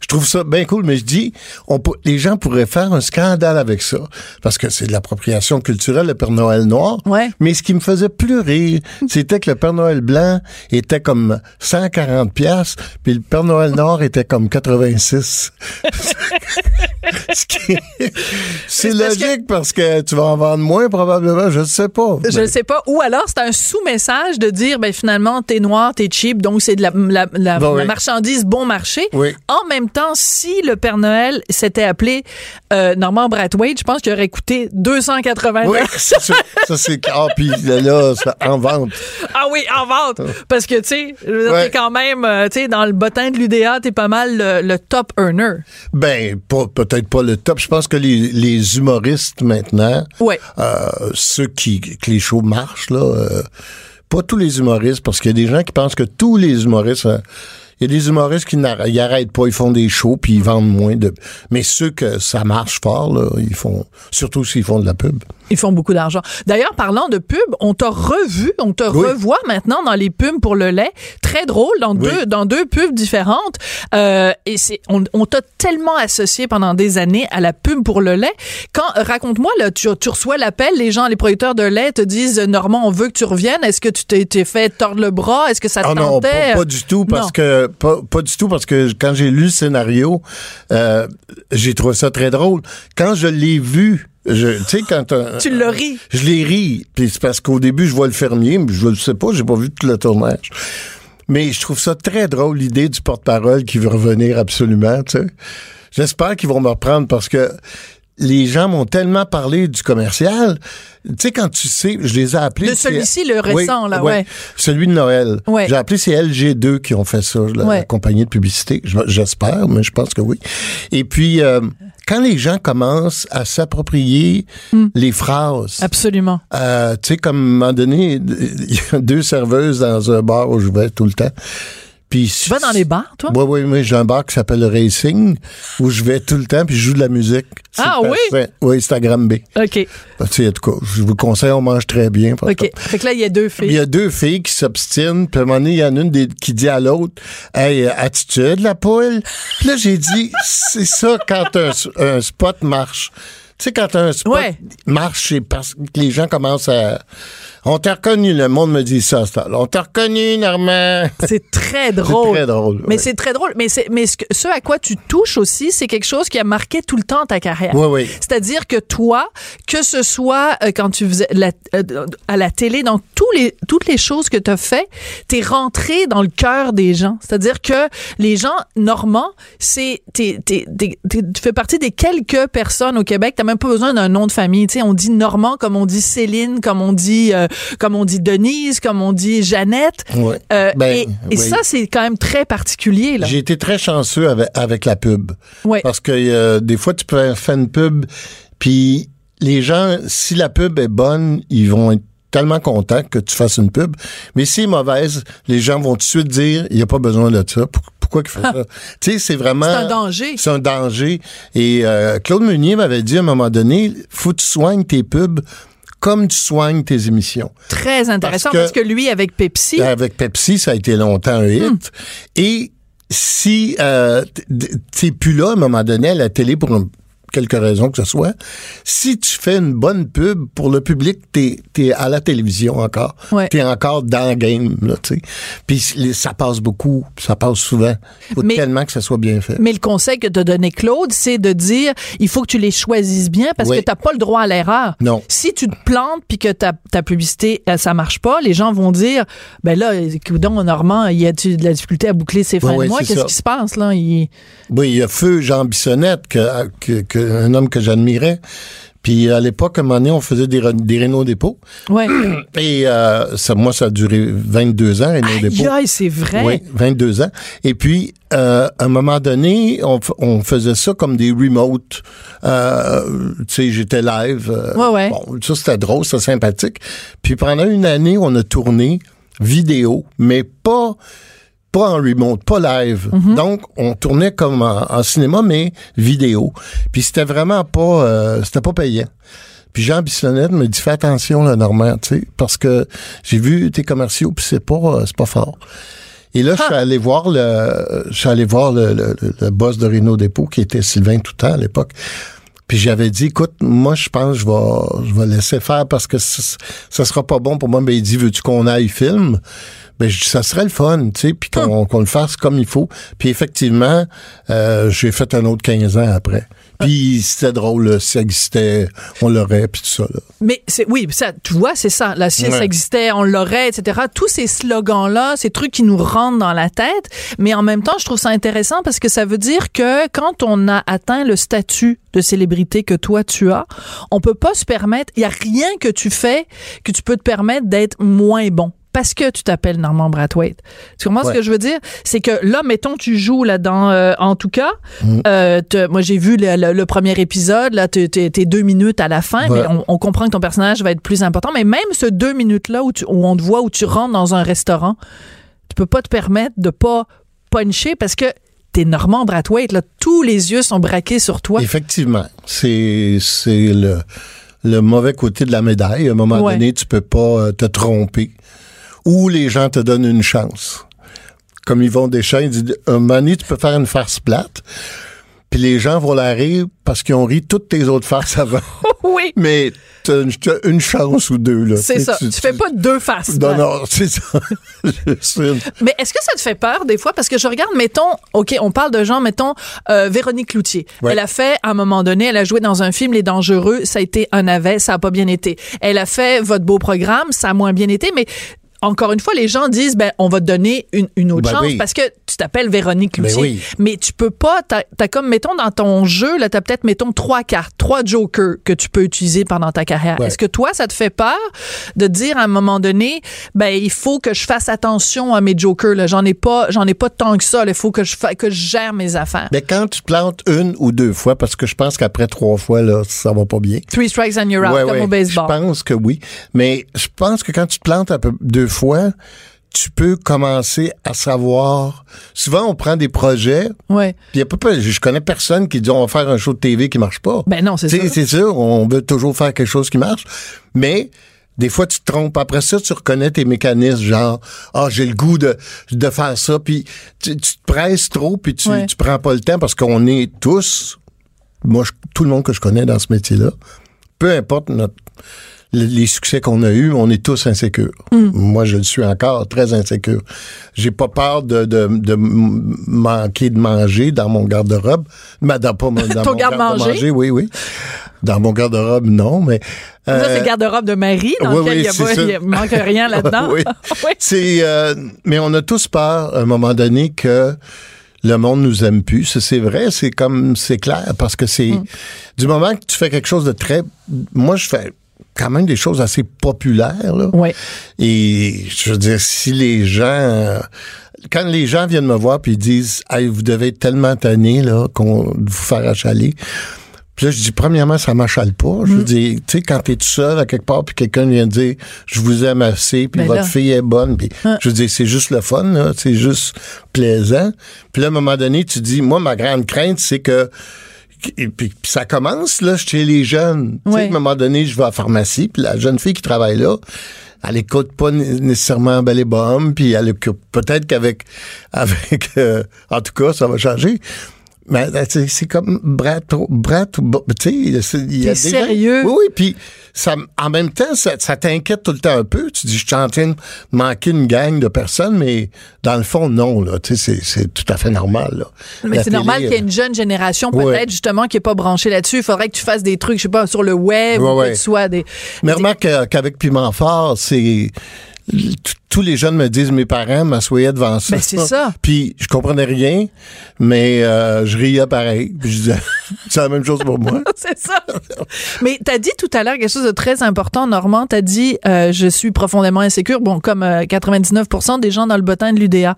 Je trouve ça bien cool, mais je dis, on, les gens pourraient faire un scandale avec ça, parce que c'est de l'appropriation culturelle, le Père Noël noir. Ouais. Mais ce qui me faisait plus rire, c'était que le Père Noël blanc était comme 140 pièces, puis le Père Noël noir était comme 86. Ce qui est- c'est logique parce que tu vas en vendre moins probablement, je ne sais pas. Je ne sais pas. Ou alors, c'est un sous-message de dire, ben finalement, t'es noir, t'es cheap, donc c'est de la, la- la- Ben oui. marchandise bon marché. Oui. En même temps, si le Père Noël s'était appelé euh, Norman Brathwaite, je pense qu'il aurait coûté 280 Oui, ça. Ça, c'est ah, puis là, ça en vente. Ah oui, en vente. Parce que, tu sais, Ouais. t'es quand même, euh, tu sais, dans le bottin de l'UDA, t'es pas mal le, le top earner. Ben, peut-être pas le top. Je pense que les, les humoristes maintenant, Ouais. euh, ceux qui que les shows marchent là, euh, pas tous les humoristes, parce qu'il y a des gens qui pensent que tous les humoristes, il y a des humoristes qui n'arrêtent pas, ils font des shows puis ils vendent moins de. Mais ceux que ça marche fort là, ils font surtout s'ils font de la pub. Ils font beaucoup d'argent. D'ailleurs, parlant de pub, on t'a revu, on te Oui. revoit maintenant dans les pubs pour le lait. Très drôle, dans Oui. deux, dans deux pubs différentes. Euh, et c'est, on, on t'a tellement associé pendant des années à la pub pour le lait. Quand, raconte-moi, là, tu, tu reçois l'appel, les gens, les producteurs de lait te disent, Normand, on veut que tu reviennes. Est-ce que tu t'es, fait tordre le bras? Est-ce que ça te Ah non, pas, pas du tout parce Non. que pas, pas du tout parce que quand j'ai lu le scénario, euh, j'ai trouvé ça très drôle. Quand je l'ai vu, je, tu sais quand euh, Tu l'as ri. Je l'ai ri, puis c'est parce qu'au début je vois le fermier, mais je le sais pas, j'ai pas vu tout le tournage. Mais je trouve ça très drôle l'idée du porte-parole qui veut revenir absolument, tu sais. J'espère qu'ils vont me reprendre parce que les gens m'ont tellement parlé du commercial. Tu sais, quand tu sais, je les ai appelés. De celui-ci, le récent, là, ouais. Celui de Noël. Ouais. J'ai appelé, c'est LG2 qui ont fait ça, la, Ouais. la compagnie de publicité. Je- J'espère, mais je pense que oui. Et puis, euh, quand les gens commencent à s'approprier Hmm. les phrases, Absolument. euh, tu sais, comme à un moment donné, il y a deux serveuses dans un bar où je vais tout le temps. Puis, Tu vas dans les bars, toi? Oui, oui, oui. J'ai un bar qui s'appelle le Racing, où je vais tout le temps, puis je joue de la musique. C'est Ah oui? parfait. Oui, Instagram B. OK. Tu sais, en tout cas, je vous conseille, on mange très bien. OK. Fait que là, il y a deux Il filles. y a deux filles qui s'obstinent, puis à un moment donné, il y en a une des- qui dit à l'autre Hey, attitude, la poule. Puis là, j'ai dit C'est ça quand un, un spot marche. Tu sais, quand un spot Ouais. marche, c'est parce que les gens commencent à. On t'a reconnu, le monde me dit ça, ça. On t'a reconnu, Normand. C'est très drôle. très drôle, Mais ouais. c'est très drôle. Mais, c'est, mais ce, que- ce à quoi tu touches aussi, c'est quelque chose qui a marqué tout le temps ta carrière. Oui, oui. C'est-à-dire que toi, que ce soit euh, quand tu faisais la- euh, à la télé, dans tous les, toutes les choses que tu as fait, t'es rentré dans le cœur des gens. C'est-à-dire que les gens normands, c'est, t'es, t'es- t'es- t'es- tu fais partie des quelques personnes au Québec, t'as même pas besoin d'un nom de famille. Tu sais, on dit Normand comme on dit Céline, comme on dit, euh, comme on dit Denise, comme on dit Jeannette. Ouais. Euh, Ben, et et oui. ça, c'est quand même très particulier. J'ai été très chanceux avec, avec la pub. Ouais. Parce que euh, des fois, tu peux faire une pub, puis les gens, si la pub est bonne, ils vont être tellement contents que tu fasses une pub. Mais si elle est mauvaise, les gens vont tout de suite dire, il n'y a pas besoin de ça. Pour- Pourquoi qu'il fait ça? tu sais, c'est vraiment... C'est un danger. C'est un danger. Et euh, Claude Meunier m'avait dit à un moment donné, faut que tu soignes tes pubs comme tu soignes tes émissions. Très intéressant parce Parce que, lui, avec Pepsi, Avec Pepsi, ça a été longtemps un hit. Et si euh, t'es plus là à un moment donné à la télé pour un- quelque raison que ce soit, si tu fais une bonne pub pour le public, t'es es à la télévision encore. Ouais. T'es encore dans le game, là, tu sais. Puis ça passe beaucoup, ça passe souvent. Faut Mais- tellement que ça soit bien fait. mais le conseil que t'a donné Claude, c'est de dire il faut que tu les choisisses bien parce Oui. que t'as pas le droit à l'erreur. Non. Si tu te plantes puis que ta, ta publicité euh, ça marche pas, les gens vont dire ben là, coudonc, Normand, il y a de la difficulté à boucler ses fins de mois. Qu'est-ce qui se passe là? Il- Oui, il y a Feu Jean Bissonnette, que, que, que- un homme que j'admirais. Puis à l'époque, à un moment donné, on faisait des, des Renault dépôt. Ouais. Et euh, ça, moi, ça a duré 22 ans, Renault dépôt. Aïe, aïe, c'est vrai. Oui, 22 ans. Et puis, euh, à un moment donné, on, on faisait ça comme des remotes. Euh, tu sais, j'étais live. Ouais, ouais. Bon, ça, c'était drôle, c'était sympathique. Puis pendant une année, on a tourné vidéo, mais pas pas en remote, pas live. Mm-hmm. Donc, on tournait comme en, en cinéma, mais vidéo. Puis c'était vraiment pas, euh, c'était pas payant. Puis Jean Bissonnette me dit, fais attention, là, Normand, tu sais, parce que j'ai vu tes commerciaux, puis c'est pas, euh, c'est pas fort. Et là, je suis allé voir le, je suis allé voir le, le, le boss de Renault Dépôt, qui était Sylvain Toutant à l'époque. Puis j'avais dit, écoute, moi, je pense que je vais, je vais laisser faire parce que ça, ça sera pas bon pour moi. Ben, il dit, veux-tu qu'on aille film? Ben, je dis, ça serait le fun, tu sais, puis qu'on le fasse comme il faut. Puis effectivement, euh, j'ai fait un autre 15 ans après. Puis c'était drôle, là, si ça existait, on l'aurait, puis tout ça. Là. Mais c'est oui, ça, tu vois, c'est ça. La si ça existait, on l'aurait, etc. Tous ces slogans-là, ces trucs qui nous rentrent dans la tête. Mais en même temps, je trouve ça intéressant parce que ça veut dire que quand on a atteint le statut de célébrité que toi tu as, on peut pas se permettre. Il y a rien que tu fais que tu peux te permettre d'être moins bon. Parce que tu t'appelles Normand Brathwaite. Tu comprends ce que je veux dire? C'est que là, mettons, tu joues là dans, euh, en tout cas, Mm. euh, moi j'ai vu le, le- le premier épisode, là, t'es deux minutes à la fin, Ouais. mais on, on comprend que ton personnage va être plus important. Mais même ce deux minutes-là où, tu- où on te voit, où tu rentres dans un restaurant, tu peux pas te permettre de pas puncher parce que t'es Normand Brathwaite, là, tous les yeux sont braqués sur toi. Effectivement, c'est c'est le le mauvais côté de la médaille. À un moment Ouais. donné, tu peux pas euh, te tromper. Ou les gens te donnent une chance. Comme Yvon Deschamps, il dit, un moment donné, tu peux faire une farce plate, puis les gens vont la rire parce qu'ils ont ri toutes tes autres farces avant. oui, Mais une, t'as une chance ou deux, là. c'est Tu ça. Tu, fais pas deux faces. Non, non, c'est ça. Mais est-ce que ça te fait peur des fois? Parce que je regarde, mettons, OK, on parle de gens, mettons, euh, Véronique Cloutier. Ouais. Elle a fait, à un moment donné, elle a joué dans un film Les Dangereux, ça a été un navet, ça a pas bien été. Elle a fait Votre beau programme, ça a moins bien été, mais encore une fois, les gens disent, ben, on va te donner une, une autre Ben chance oui. parce que tu t'appelles Véronique Ben Cloutier. oui. Mais tu peux pas, t'as as comme, mettons, dans ton jeu, là, t'as peut-être, mettons, trois cartes, trois jokers que tu peux utiliser pendant ta carrière. Ouais. Est-ce que toi, ça te fait peur de dire à un moment donné, ben, il faut que je fasse attention à mes jokers, là? J'en ai pas, j'en ai pas tant que ça, là. Il faut que je, fa- que je gère mes affaires. Mais quand tu te plantes une ou deux fois, parce que je pense qu'après trois fois, là, ça va pas bien. Three strikes and you're out, Ouais, comme ouais. au baseball. Je pense que oui. Mais je pense que quand tu te plantes un peu deux fois, tu peux commencer à savoir. Souvent, on prend des projets, Ouais. puis je connais personne qui dit on va faire un show de TV qui marche pas. Ben non, c'est ça. C'est sûr, on veut toujours faire quelque chose qui marche. Mais des fois, tu te trompes. Après ça, tu reconnais tes mécanismes, genre, ah, j'ai le goût de, de faire ça. Puis tu, tu te presses trop, puis tu, Ouais. tu prends pas le temps parce qu'on est tous, moi, je- tout le monde que je connais dans ce métier-là, peu importe notre, les succès qu'on a eus, on est tous insécures. Mm. Moi, je le suis encore très insécure. J'ai pas peur de, de, de manquer de manger dans mon garde-robe. Mais dans, pas mon- dans Ton mon garde-manger? oui, oui. Dans mon garde-robe, non, mais... Ça, euh, c'est le garde-robe de Marie, dans oui, lequel oui, il y a c'est pas- ça. il manque rien là-dedans. oui. Oui. C'est, euh, mais on a tous peur, à un moment donné, que le monde nous aime plus. C'est vrai, c'est comme, c'est clair, parce que c'est, Mm. du moment que tu fais quelque chose de très, moi, je fais quand même des choses assez populaires, là. Ouais. Et je veux dire, si les gens, quand les gens viennent me voir puis ils disent, hey, vous devez être tellement tanné là qu'on vous faire achaler. Puis là, je dis, premièrement, ça m'achale pas. Je veux dire, tu sais, quand t'es tout seul à quelque part, puis quelqu'un vient dire, je vous aime assez, puis Ben votre là. fille est bonne, puis je veux dire, c'est juste le fun, là, c'est juste plaisant. Puis là, à un moment donné, tu dis, moi, ma grande crainte, c'est que et puis, puis ça commence là chez les jeunes. Tu sais, à un moment donné, je vais à la pharmacie, puis la jeune fille qui travaille là, elle écoute pas né- nécessairement Belle et Bomme, puis elle écoute- peut-être qu'avec avec euh, en tout cas, ça va changer. Mais euh, c'est c'est comme brat brat tu sais, il y a des gens- sérieux? Oui oui, puis ça en même temps ça, ça t'inquiète tout le temps un peu, tu dis je suis en train de manquer une gang de personnes mais dans le fond non là, tu sais c'est c'est tout à fait normal là. Mais c'est normal qu'il y ait euh, une jeune génération, peut-être, Ouais. justement, qui n'est pas branchée là-dessus. Il faudrait que tu fasses des trucs, je sais pas, sur le web, Ouais, ou que ouais. tu sois des. Mais des- remarque euh, qu'avec Piment Fort, c'est. Tous les jeunes me disent, mes parents m'assoyaient devant ça. Ben, c'est ça. Puis je comprenais rien, mais euh, je riais pareil. Puis je disais, c'est la même chose pour moi. c'est ça. Mais t'as dit tout à l'heure quelque chose de très important, Normand. T'as dit, euh, je suis profondément insécure, bon, comme euh, 99% des gens dans le bottin de l'UDA.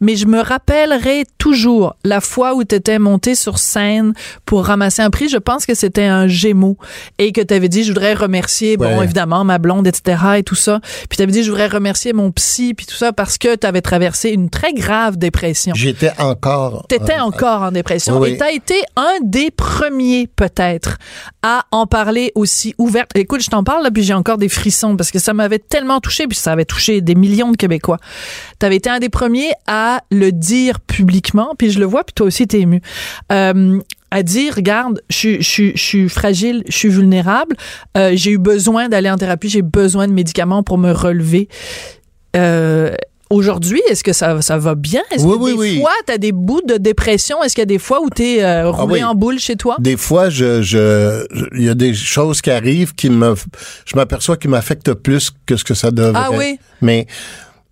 Mais je me rappellerai toujours la fois où t'étais monté sur scène pour ramasser un prix. Je pense que c'était un Gémeaux et que t'avais dit, je voudrais remercier, bon, évidemment, ma blonde, etc. et tout ça. Puis t'avais dit, je voudrais remercier mon mon psy, puis tout ça, parce que tu avais traversé une très grave dépression. J'étais encore. T'étais euh, encore en dépression. oui. Et t'as été un des premiers, peut-être, à en parler aussi ouvert. Écoute, je t'en parle, là, puis j'ai encore des frissons, parce que ça m'avait tellement touché, puis ça avait touché des millions de Québécois. T'avais été un des premiers à le dire publiquement, puis je le vois, puis toi aussi t'es ému. Euh, à dire, regarde, je suis fragile, je suis vulnérable, euh, j'ai eu besoin d'aller en thérapie, j'ai besoin de médicaments pour me relever. Euh, Aujourd'hui, est-ce que ça, ça va bien? Est-ce Oui, que oui, des oui. fois, tu as des bouts de dépression? Est-ce qu'il y a des fois où tu es roulé oui. en boule chez toi? Des fois, je, je, il y a des choses qui arrivent qui me, je m'aperçois qui m'affectent plus que ce que ça devrait. Ah oui? Mais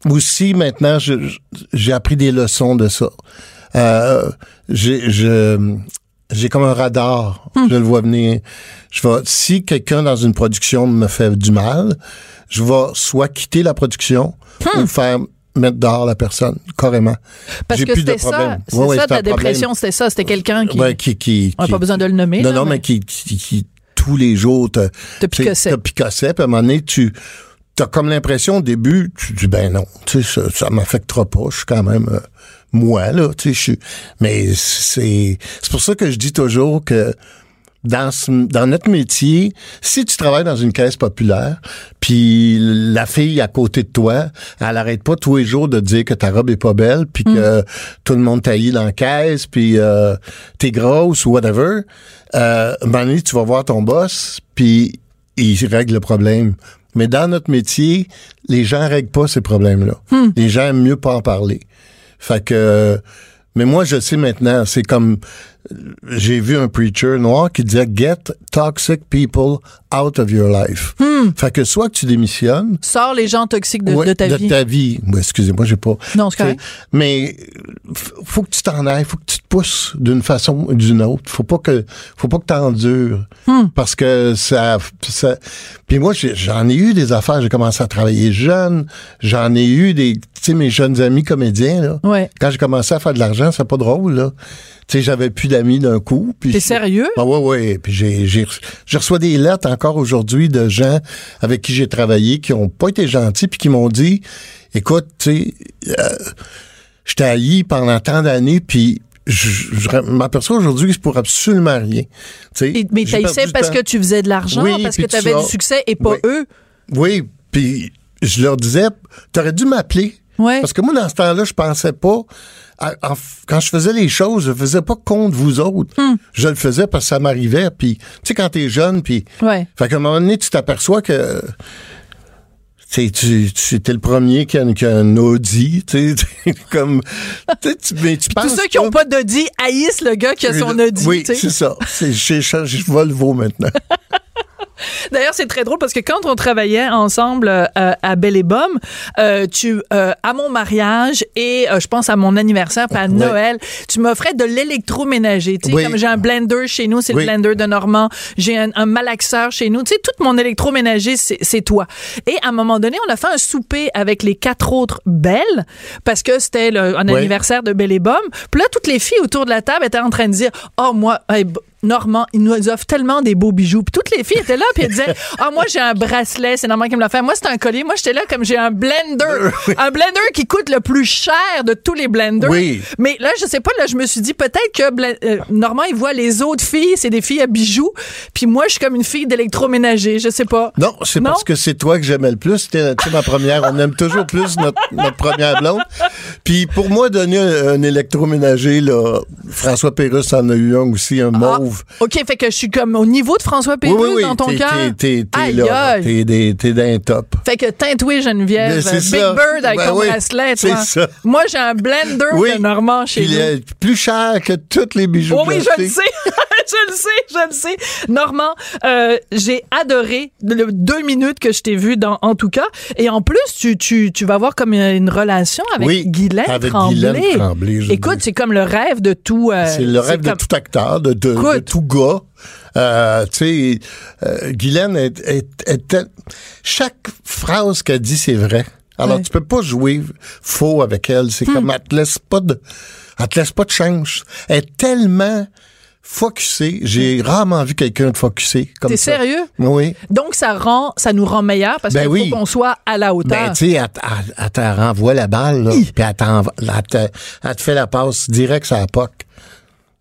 aussi, maintenant, j'ai appris des leçons de ça. Euh, j'ai, je, j'ai comme un radar. Hmm. Je le vois venir. Je vais, si quelqu'un dans une production me fait du mal, je vais soit quitter la production Hmm. ou faire mettre dehors la personne, carrément. Parce que c'était ça, c'est Ouais, ouais, ça ta dépression, c'était ça, c'était quelqu'un qui... Ouais, qui, qui, on n'a qui- pas besoin de le nommer. non, là, non, mais, mais qui, qui, qui, tous les jours te, te picossait. te picossait, puis à un moment donné, tu as comme l'impression au début, tu dis ben non, tu sais, ça, ça m'affectera pas, je suis quand même euh, moi, là, tu sais, je suis. Mais c'est. C'est pour ça que je dis toujours que dans, ce- dans notre métier, si tu travailles dans une caisse populaire, puis la fille à côté de toi, elle arrête pas tous les jours de dire que ta robe est pas belle, puis que tout le monde taillit dans la caisse, puis euh, t'es grosse ou whatever, euh, donné, tu vas voir ton boss, puis il règle le problème. Mais dans notre métier, les gens règlent pas ces problèmes-là. Les gens aiment mieux pas en parler. Fait que, mais moi, je sais maintenant, c'est comme, j'ai vu un preacher noir qui disait Get toxic people out of your life. Fait que soit que tu démissionnes, Sors les gens toxiques de, ouais, de ta vie. vie. Ouais, excusez-moi, j'ai pas. Non, c'est. Mais faut que tu t'en ailles, faut que tu te pousses d'une façon ou d'une autre. Faut pas que, faut pas que t'endures. Hmm. Parce que ça, ça. Puis moi, j'en ai eu des affaires. J'ai commencé à travailler jeune. J'en ai eu des, tu sais, mes jeunes amis comédiens là. Ouais. Quand j'ai commencé à faire de l'argent, c'est pas drôle là. Tu sais, j'avais plus d'amis d'un coup. puis T'es sérieux? ah ouais, ouais. Puis j'ai, j'ai, je reçois des lettres encore aujourd'hui de gens avec qui j'ai travaillé qui ont pas été gentils puis qui m'ont dit, écoute, tu sais, euh, je t'ai haï pendant tant d'années puis je, je m'aperçois aujourd'hui que c'est pour absolument rien. Tu sais, Et- mais du parce que tu faisais de l'argent, Oui, parce que tout t'avais ça. du succès et pas Oui. eux? Oui, puis je leur disais, t'aurais dû m'appeler. Ouais. Parce que moi, dans ce temps-là, je pensais pas. À- quand je faisais les choses, je faisais pas contre vous autres. Hmm. Je le faisais parce que ça m'arrivait. Puis, tu sais, quand t'es jeune, puis. Ouais. Fait qu'à un moment donné, tu t'aperçois que. Tu sais, tu, tu étais le premier qui a, qui a un Audi, tu sais, comme, tu sais, tu- mais tu Tous penses ceux qui ont pas d'Audi haïssent le gars qui a son Audi. Oui, c'est ça. C'est, j'ai changé Volvo maintenant. D'ailleurs, c'est très drôle parce que quand on travaillait ensemble euh, à Belle et Bomme, euh, tu euh, à mon mariage et euh, je pense à mon anniversaire puis à Noël, tu m'offrais de l'électroménager. Tu sais, Oui. comme j'ai un blender chez nous, c'est Oui. le blender de Normand. J'ai un, un malaxeur chez nous. Tu sais, tout mon électroménager, c'est toi. Et à un moment donné, on a fait un souper avec les quatre autres belles parce que c'était un anniversaire de Belle et Bomme. Puis là, toutes les filles autour de la table étaient en train de dire, oh moi, hey, Normand, il nous offre tellement des beaux bijoux. Puis toutes les filles étaient là, puis elles disaient, ah moi j'ai un bracelet, c'est Normand qui me l'a fait. Moi c'est un collier. Moi j'étais là comme j'ai un blender, un blender qui coûte le plus cher de tous les blenders. Oui. Mais là je sais pas, là je me suis dit peut-être que euh, Normand il voit les autres filles, c'est des filles à bijoux, puis moi je suis comme une fille d'électroménager, je sais pas. Non, c'est parce que c'est toi que j'aimais le plus. C'était ma première. On aime toujours plus notre, notre première blonde. Puis pour moi, donner un, un électroménager, là, François Pérusse en a eu un aussi, un mauve. Ah, OK, fait que je suis comme au niveau de François Pérusse dans ton cœur. t'es- là, t'es des- t'es dans un top. Fait que teintoué Geneviève, Big ça. Bird avec Ben ton oui, bracelet, toi. ça. Moi, j'ai un blender Oui. de Normand chez Puis nous. euh, plus cher que tous les bijoux. Oh oui, je le sais. je le sais, je le sais. Normand, euh, j'ai adoré le deux minutes que je t'ai vu dans En tout cas. Et en plus, tu, tu, tu vas avoir comme une, relation avec Oui, Guylaine avec Tremblay. Guylaine Tremblay, Écoute, c'est comme le rêve de tout. euh, C'est le rêve de tout acteur, de, de, de Écoute. Tout gars. Euh, tu sais, euh, Guylaine est, est, chaque phrase qu'elle dit, c'est vrai. Alors, Ouais. tu peux pas jouer faux avec elle. C'est comme, elle te laisse pas de, elle te laisse pas de chance. Elle est tellement focusé. J'ai rarement vu quelqu'un de focusé comme T'es ça. sérieux? Oui. Donc, ça rend, ça nous rend meilleurs parce Ben qu'il oui. faut qu'on soit à la hauteur. Ben, tu sais, elle, elle- elle te renvoie la balle, là, puis elle, elle te fait la passe direct sur la POC.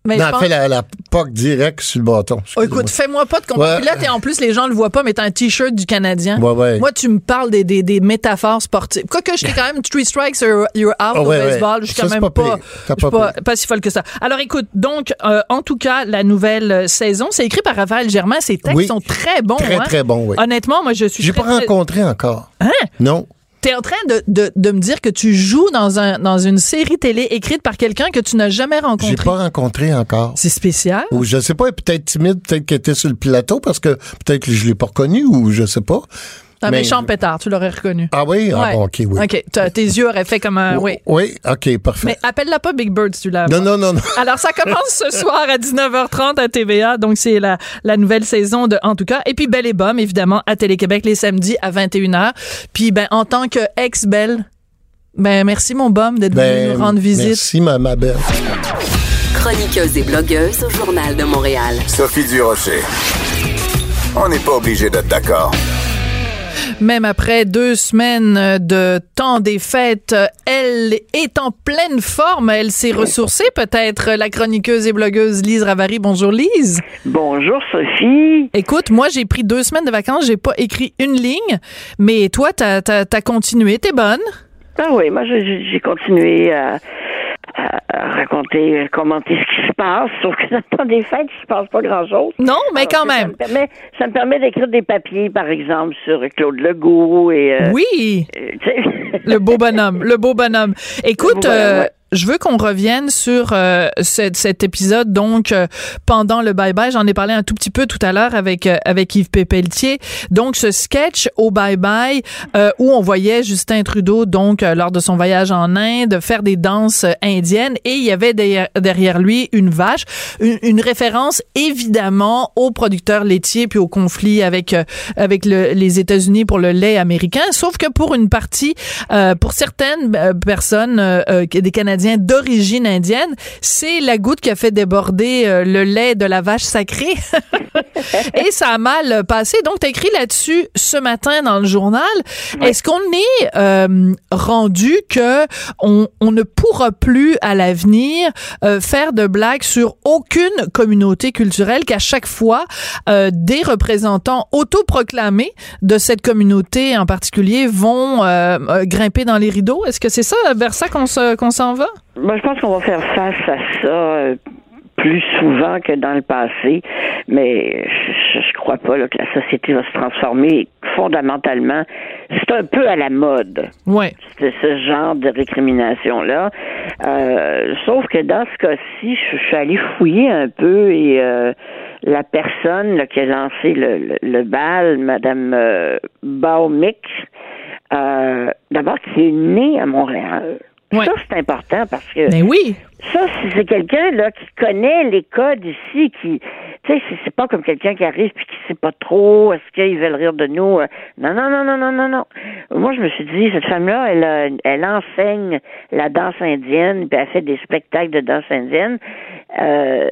Mais non, pense- fait la, la POC direct sur le bâton. Oh, écoute, fais-moi pas de compliments. Ouais. Là, t'es en plus, les gens le voient pas, mais t'as un t-shirt du Canadien. Ouais, ouais. Moi, tu me parles des, des, des métaphores sportives. Quoique, j'étais quand même three strikes, you're, out au baseball. Je suis quand même pas pas, si folle que ça. Alors, écoute, donc, euh, en tout cas, la nouvelle euh, saison, c'est écrit par Raphaël Germain. Ses textes Oui. sont très bons. Très, hein. très bons, oui. Honnêtement, moi, je suis J'ai très, pas rencontré encore. Hein? Non. T'es en train de, de, de me dire que tu joues dans, un, dans une série télé écrite par quelqu'un que tu n'as jamais J'ai rencontré? pas rencontré encore. C'est spécial. Ou je sais pas, peut-être timide, peut-être qu'elle était sur le plateau parce que peut-être que je l'ai pas reconnu ou je sais pas. C'est un Mais- méchant pétard, tu l'aurais reconnu. Ah oui? Ah Ouais. bon, OK, oui. OK, t'as- tes yeux auraient fait comme un... Oui. Oui, OK, parfait. Mais appelle-la pas Big Bird si tu l'as. non, non, non, non. Alors, ça commence ce soir à 19h30 à TVA. Donc, c'est la, la nouvelle saison de En tout cas. Et puis, Belle et Bomme, évidemment, à Télé-Québec les samedis à 21h. Puis, ben, en tant que ex-belle, ben, merci, mon Bum, d'être venu Ben, nous rendre visite. Merci, ma, ma belle. Chroniqueuse et blogueuse au Journal de Montréal. Sophie Durocher. On n'est pas obligé d'être d'accord. Même après deux semaines de temps des fêtes, elle est en pleine forme. Elle s'est ressourcée, peut-être, la chroniqueuse et blogueuse Lise Ravary. Bonjour, Lise. Bonjour Sophie. Écoute, moi, j'ai pris deux semaines de vacances. J'ai pas écrit une ligne. Mais toi, t'as, t'as, t'as continué. T'es bonne? Ah oui, moi j'ai continué à, raconter, à commenter ce qui se passe, sauf que dans le temps des fêtes, il se passe pas grand-chose. Non, mais Alors, quand ça même. me permet, ça me permet d'écrire des papiers, par exemple, sur Claude Legault et... euh, Oui. euh. Le beau bonhomme, le beau bonhomme. Écoute, Le beau bonhomme, euh, ouais. Je veux qu'on revienne sur euh, cet, cet épisode. Donc, euh, pendant le bye bye, j'en ai parlé un tout petit peu tout à l'heure avec euh, avec Yves Pépeltier. Donc, ce sketch au bye bye euh, où on voyait Justin Trudeau donc euh, lors de son voyage en Inde faire des danses euh, indiennes et il y avait derrière, derrière lui une vache, une, une référence évidemment aux producteurs laitiers puis au conflit avec avec le- les États-Unis pour le lait américain. Sauf que pour une partie, pour certaines personnes, des Canadiens d'origine indienne, c'est la goutte qui a fait déborder euh, le lait de la vache sacrée. Et ça a mal passé. Donc, tu écrit là-dessus ce matin dans le journal. Est-ce qu'on est euh, rendu que on, on ne pourra plus à l'avenir euh, faire de blagues sur aucune communauté culturelle, qu'à chaque fois, euh, des représentants autoproclamés de cette communauté en particulier vont euh, grimper dans les rideaux? Est-ce que c'est ça, vers ça qu'on s'en va? Moi, je pense qu'on va faire face à ça euh, plus souvent que dans le passé, mais je, je crois pas là, que la société va se transformer fondamentalement. C'est un peu à la mode. Ouais. C'est ce genre de récrimination-là. Euh, sauf que dans ce cas-ci, je, je suis allée fouiller un peu et euh, la personne là, qui a lancé le, le, le bal, Madame euh, Baumick, d'abord qui est née à Montréal. Ouais. Ça, c'est important parce que Ben oui. ça, si c'est quelqu'un là qui connaît les codes ici, qui, tu sais, c'est- pas comme quelqu'un qui arrive puis qui sait pas trop, est-ce qu'ils veulent rire de nous euh, Non, non, non, non, non, non, non. Moi, je me suis dit, cette femme-là, elle, elle enseigne la danse indienne, puis elle fait des spectacles de danse indienne. Euh,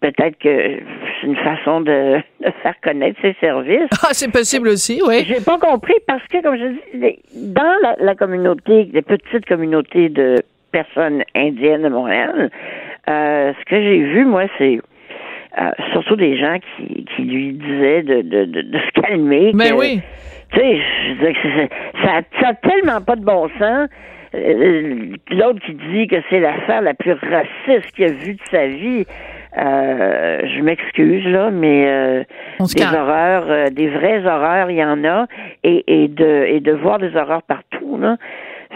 Peut-être que c'est une façon de, de faire connaître ses services. Ah, c'est possible aussi, oui. J'ai pas compris parce que, comme je dis, dans la, la communauté, les petites communautés de personnes indiennes de Montréal, euh, ce que j'ai vu, moi, c'est euh, surtout des gens qui, qui lui disaient de, de, de, de se calmer. Que- oui. Tu sais, je veux dire que c'est- ça, ça a tellement pas de bon sens. Euh, L'autre qui dit que c'est l'affaire la plus raciste qu'il a vue de sa vie. Euh, je m'excuse là, mais euh, des horreurs, euh, des vraies horreurs, il y en a, et, et de et de voir des horreurs partout là.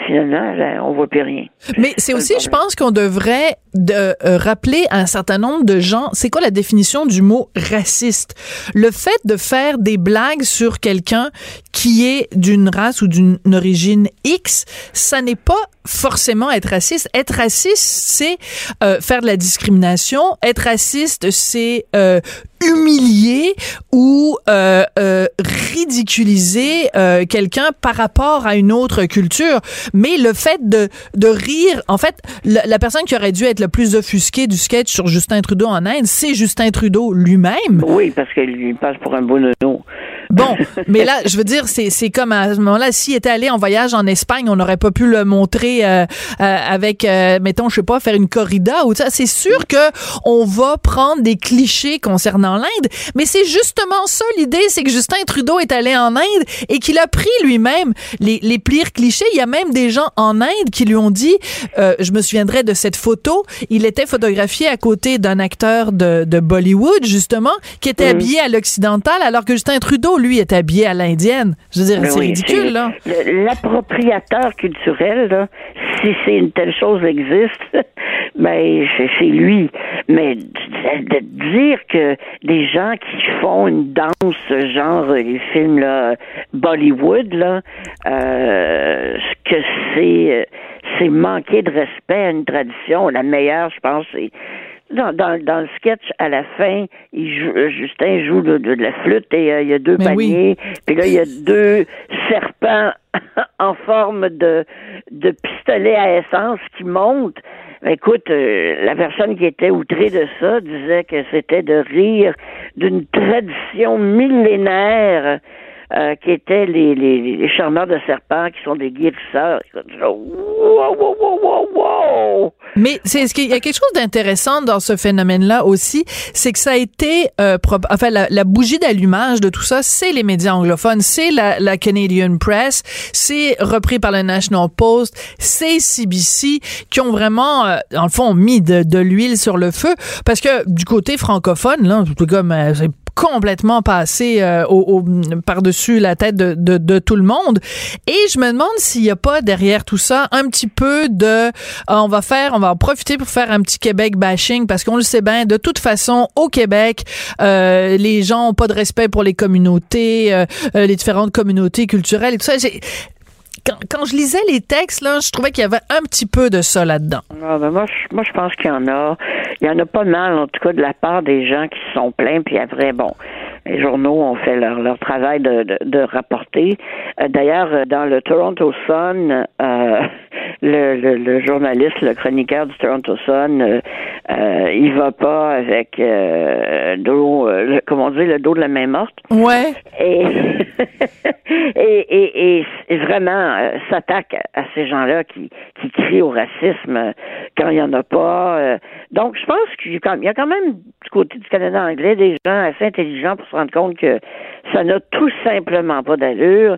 Finalement, là, on voit plus rien. Mais c'est aussi, je pense qu'on devrait de, euh, rappeler à un certain nombre de gens, c'est quoi la définition du mot raciste? Le fait de faire des blagues sur quelqu'un qui est d'une race ou d'une origine X, ça n'est pas forcément être raciste. Être raciste, c'est euh, faire de la discrimination. Être raciste, c'est euh, humilier ou euh, euh, ridiculiser euh, quelqu'un par rapport à une autre culture, mais le fait de, de rire, en fait, la, personne qui aurait dû être le plus offusquée du sketch sur Justin Trudeau en Inde, c'est Justin Trudeau lui-même. Oui, parce qu'il passe pour un beau nono. Bon, mais là, je veux dire, c'est, c'est comme à ce moment-là, s'il était allé en voyage en Espagne, on n'aurait pas pu le montrer euh, euh, avec, euh, mettons, je sais pas, faire une corrida ou ça. C'est sûr que on va prendre des clichés concernant l'Inde, mais c'est justement ça l'idée, c'est que Justin Trudeau est allé en Inde et qu'il a pris lui-même les, les pires clichés. Il y a même des gens en Inde qui lui ont dit, euh, je me souviendrai de cette photo, il était photographié à côté d'un acteur de, de Bollywood, justement, qui était habillé à l'occidental, alors que Justin Trudeau, lui, est habillé à l'indienne. Je veux dire, Ben c'est oui, ridicule, là. L'appropriateur culturel, là, si c'est une telle chose existe, ben c'est lui. Mais de, de dire que des gens qui font une danse genre euh, les films là, Bollywood là, euh, que c'est euh, c'est manquer de respect à une tradition. La meilleure, je pense, c'est dans, dans, dans le sketch, à la fin, il joue, euh, Justin joue de, de la flûte et euh, il y a deux Mais oui. paniers. Puis là, il y a deux serpents en forme de, de pistolet à essence qui montent. Écoute, euh, la personne qui était outrée de ça disait que c'était de rire d'une tradition millénaire euh, qui était les, les, les charmeurs de serpents qui sont des guérisseurs. Wow, wow, wow, wow! Mais c'est ce qu'il y a quelque chose d'intéressant dans ce phénomène-là aussi, c'est que ça a été, euh, enfin la, la bougie d'allumage de tout ça, c'est les médias anglophones, c'est la, la Canadian Press, c'est repris par le National Post, c'est CBC qui ont vraiment, euh, dans le fond, mis de, de l'huile sur le feu, parce que du côté francophone, là, c'est comme euh, c'est complètement passé euh, au, au- par-dessus la tête de, tout le monde. Et je me demande s'il n'y a pas derrière tout ça un petit peu de ah, on va faire, on va en profiter pour faire un petit Québec bashing parce qu'on le sait bien, de toute façon, au Québec, euh, les gens ont pas de respect pour les communautés, euh, euh, les différentes communautés culturelles et tout ça. Quand, quand je lisais les textes, là, je trouvais qu'il y avait un petit peu de ça là-dedans. Ah, ben moi, je, moi, je pense qu'il y en a. Il y en a pas mal, en tout cas, de la part des gens qui sont plaints. Puis après, bon, les journaux ont fait leur, leur travail de, de, de rapporter. Euh, D'ailleurs, euh, dans le Toronto Sun, euh, le, le, le journaliste, le chroniqueur du Toronto Sun, euh, euh, il va pas avec euh, dos, euh, le, comment dit, le dos de la main morte. Ouais. Et, et, et, vraiment s'attaque à, ces gens-là qui, qui crient au racisme quand il n'y en a pas. donc, je pense qu'il y y a quand même du côté du Canada anglais des gens assez intelligents pour se rendre compte que ça n'a tout simplement pas d'allure.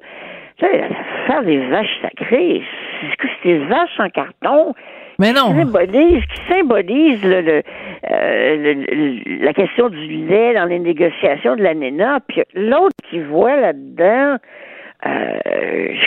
Tu sais, faire des vaches sacrées, c'est que c'est des vaches en carton Mais non. symbolise, qui symbolise le, le, euh, le- la question du lait dans les négociations de l'ANENA, puis l'autre qui voit là-dedans euh,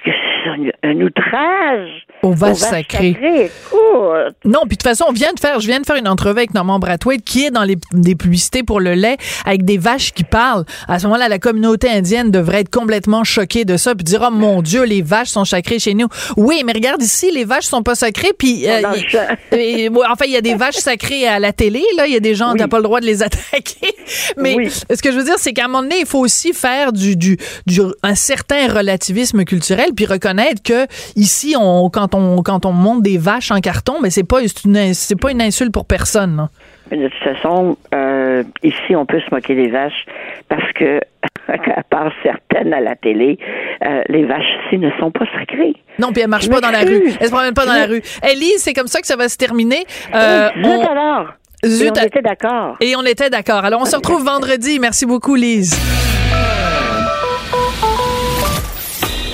que c'est un, outrage Aux vaches sacrées. Écoute, Non, puis de toute façon, on vient de faire, je viens de faire une entrevue avec Normand Brathwaite qui est dans les des publicités pour le lait avec des vaches qui parlent. À ce moment-là, la communauté indienne devrait être complètement choquée de ça puis dire oh mon Dieu, les vaches sont sacrées chez nous. Oui, mais regarde ici, les vaches sont pas sacrées puis euh, et, enfin il y a des vaches sacrées à la télé là, il y a des gens Oui. t'as pas le droit de les attaquer. Mais Oui. ce que je veux dire c'est qu'à un moment donné, il faut aussi faire du du, du un certain relativisme culturel puis reconnaître que ici on quand on quand on monte des vaches en carton, mais c'est pas c'est pas une insulte pour personne. Mais de toute façon, euh, ici, on peut se moquer des vaches parce que, à part certaines à la télé, euh, les vaches ici ne sont pas sacrées. Non, puis elle marche Je pas dans la rue. Elle se promène pas dans la rue. Ellie, c'est comme ça que ça va se terminer. Euh, on- alors! Zut Et on était d'accord. Et on était d'accord. Alors, on se retrouve vendredi. Merci beaucoup, Lise.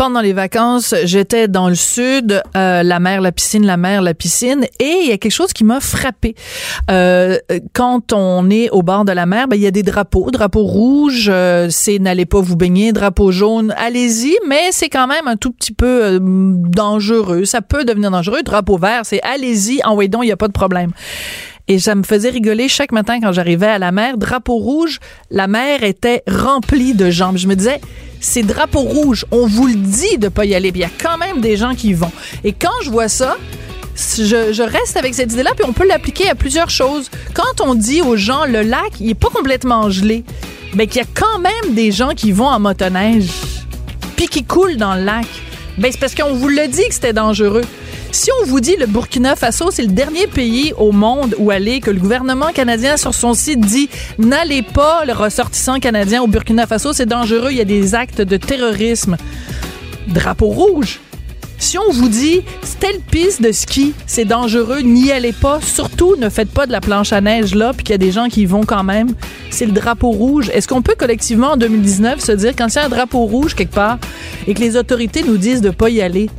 Pendant les vacances, j'étais dans le sud, euh, la mer, la piscine, la mer, la piscine, et il y a quelque chose qui m'a frappé. Euh, quand on est au bord de la mer, ben, il y a des drapeaux. Drapeau rouge, euh, c'est n'allez pas vous baigner. Drapeau jaune, allez-y, mais c'est quand même un tout petit peu dangereux. Ça peut devenir dangereux. Drapeau vert, c'est allez-y, en donc, il n'y a pas de problème. Et ça me faisait rigoler chaque matin quand j'arrivais à la mer. Drapeau rouge, la mer était remplie de gens. Je me disais, c'est drapeau rouge. On vous le dit de pas y aller. Puis il y a quand même des gens qui y vont. Et quand je vois ça, je, je reste avec cette idée-là, puis on peut l'appliquer à plusieurs choses. Quand on dit aux gens, le lac, il est pas complètement gelé, mais qu'il y a quand même des gens qui vont en motoneige, puis qui coulent dans le lac, ben c'est parce qu'on vous l'a dit que c'était dangereux. Si on vous dit le Burkina Faso, c'est le dernier pays au monde où aller, que le gouvernement canadien sur son site dit n'allez pas, le ressortissant canadien au Burkina Faso, c'est dangereux, il y a des actes de terrorisme. Drapeau rouge. Si on vous dit telle piste de ski, c'est dangereux, n'y allez pas. Surtout, ne faites pas de la planche à neige là, puis qu'il y a des gens qui y vont quand même. C'est le drapeau rouge. Est-ce qu'on peut collectivement en 2019 se dire quand il y a un drapeau rouge quelque part et que les autorités nous disent de pas y aller,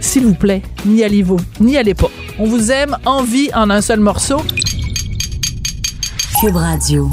s'il vous plaît, n'y allez-vous, n'y allez pas. On vous aime en vie en un seul morceau. Cube Radio.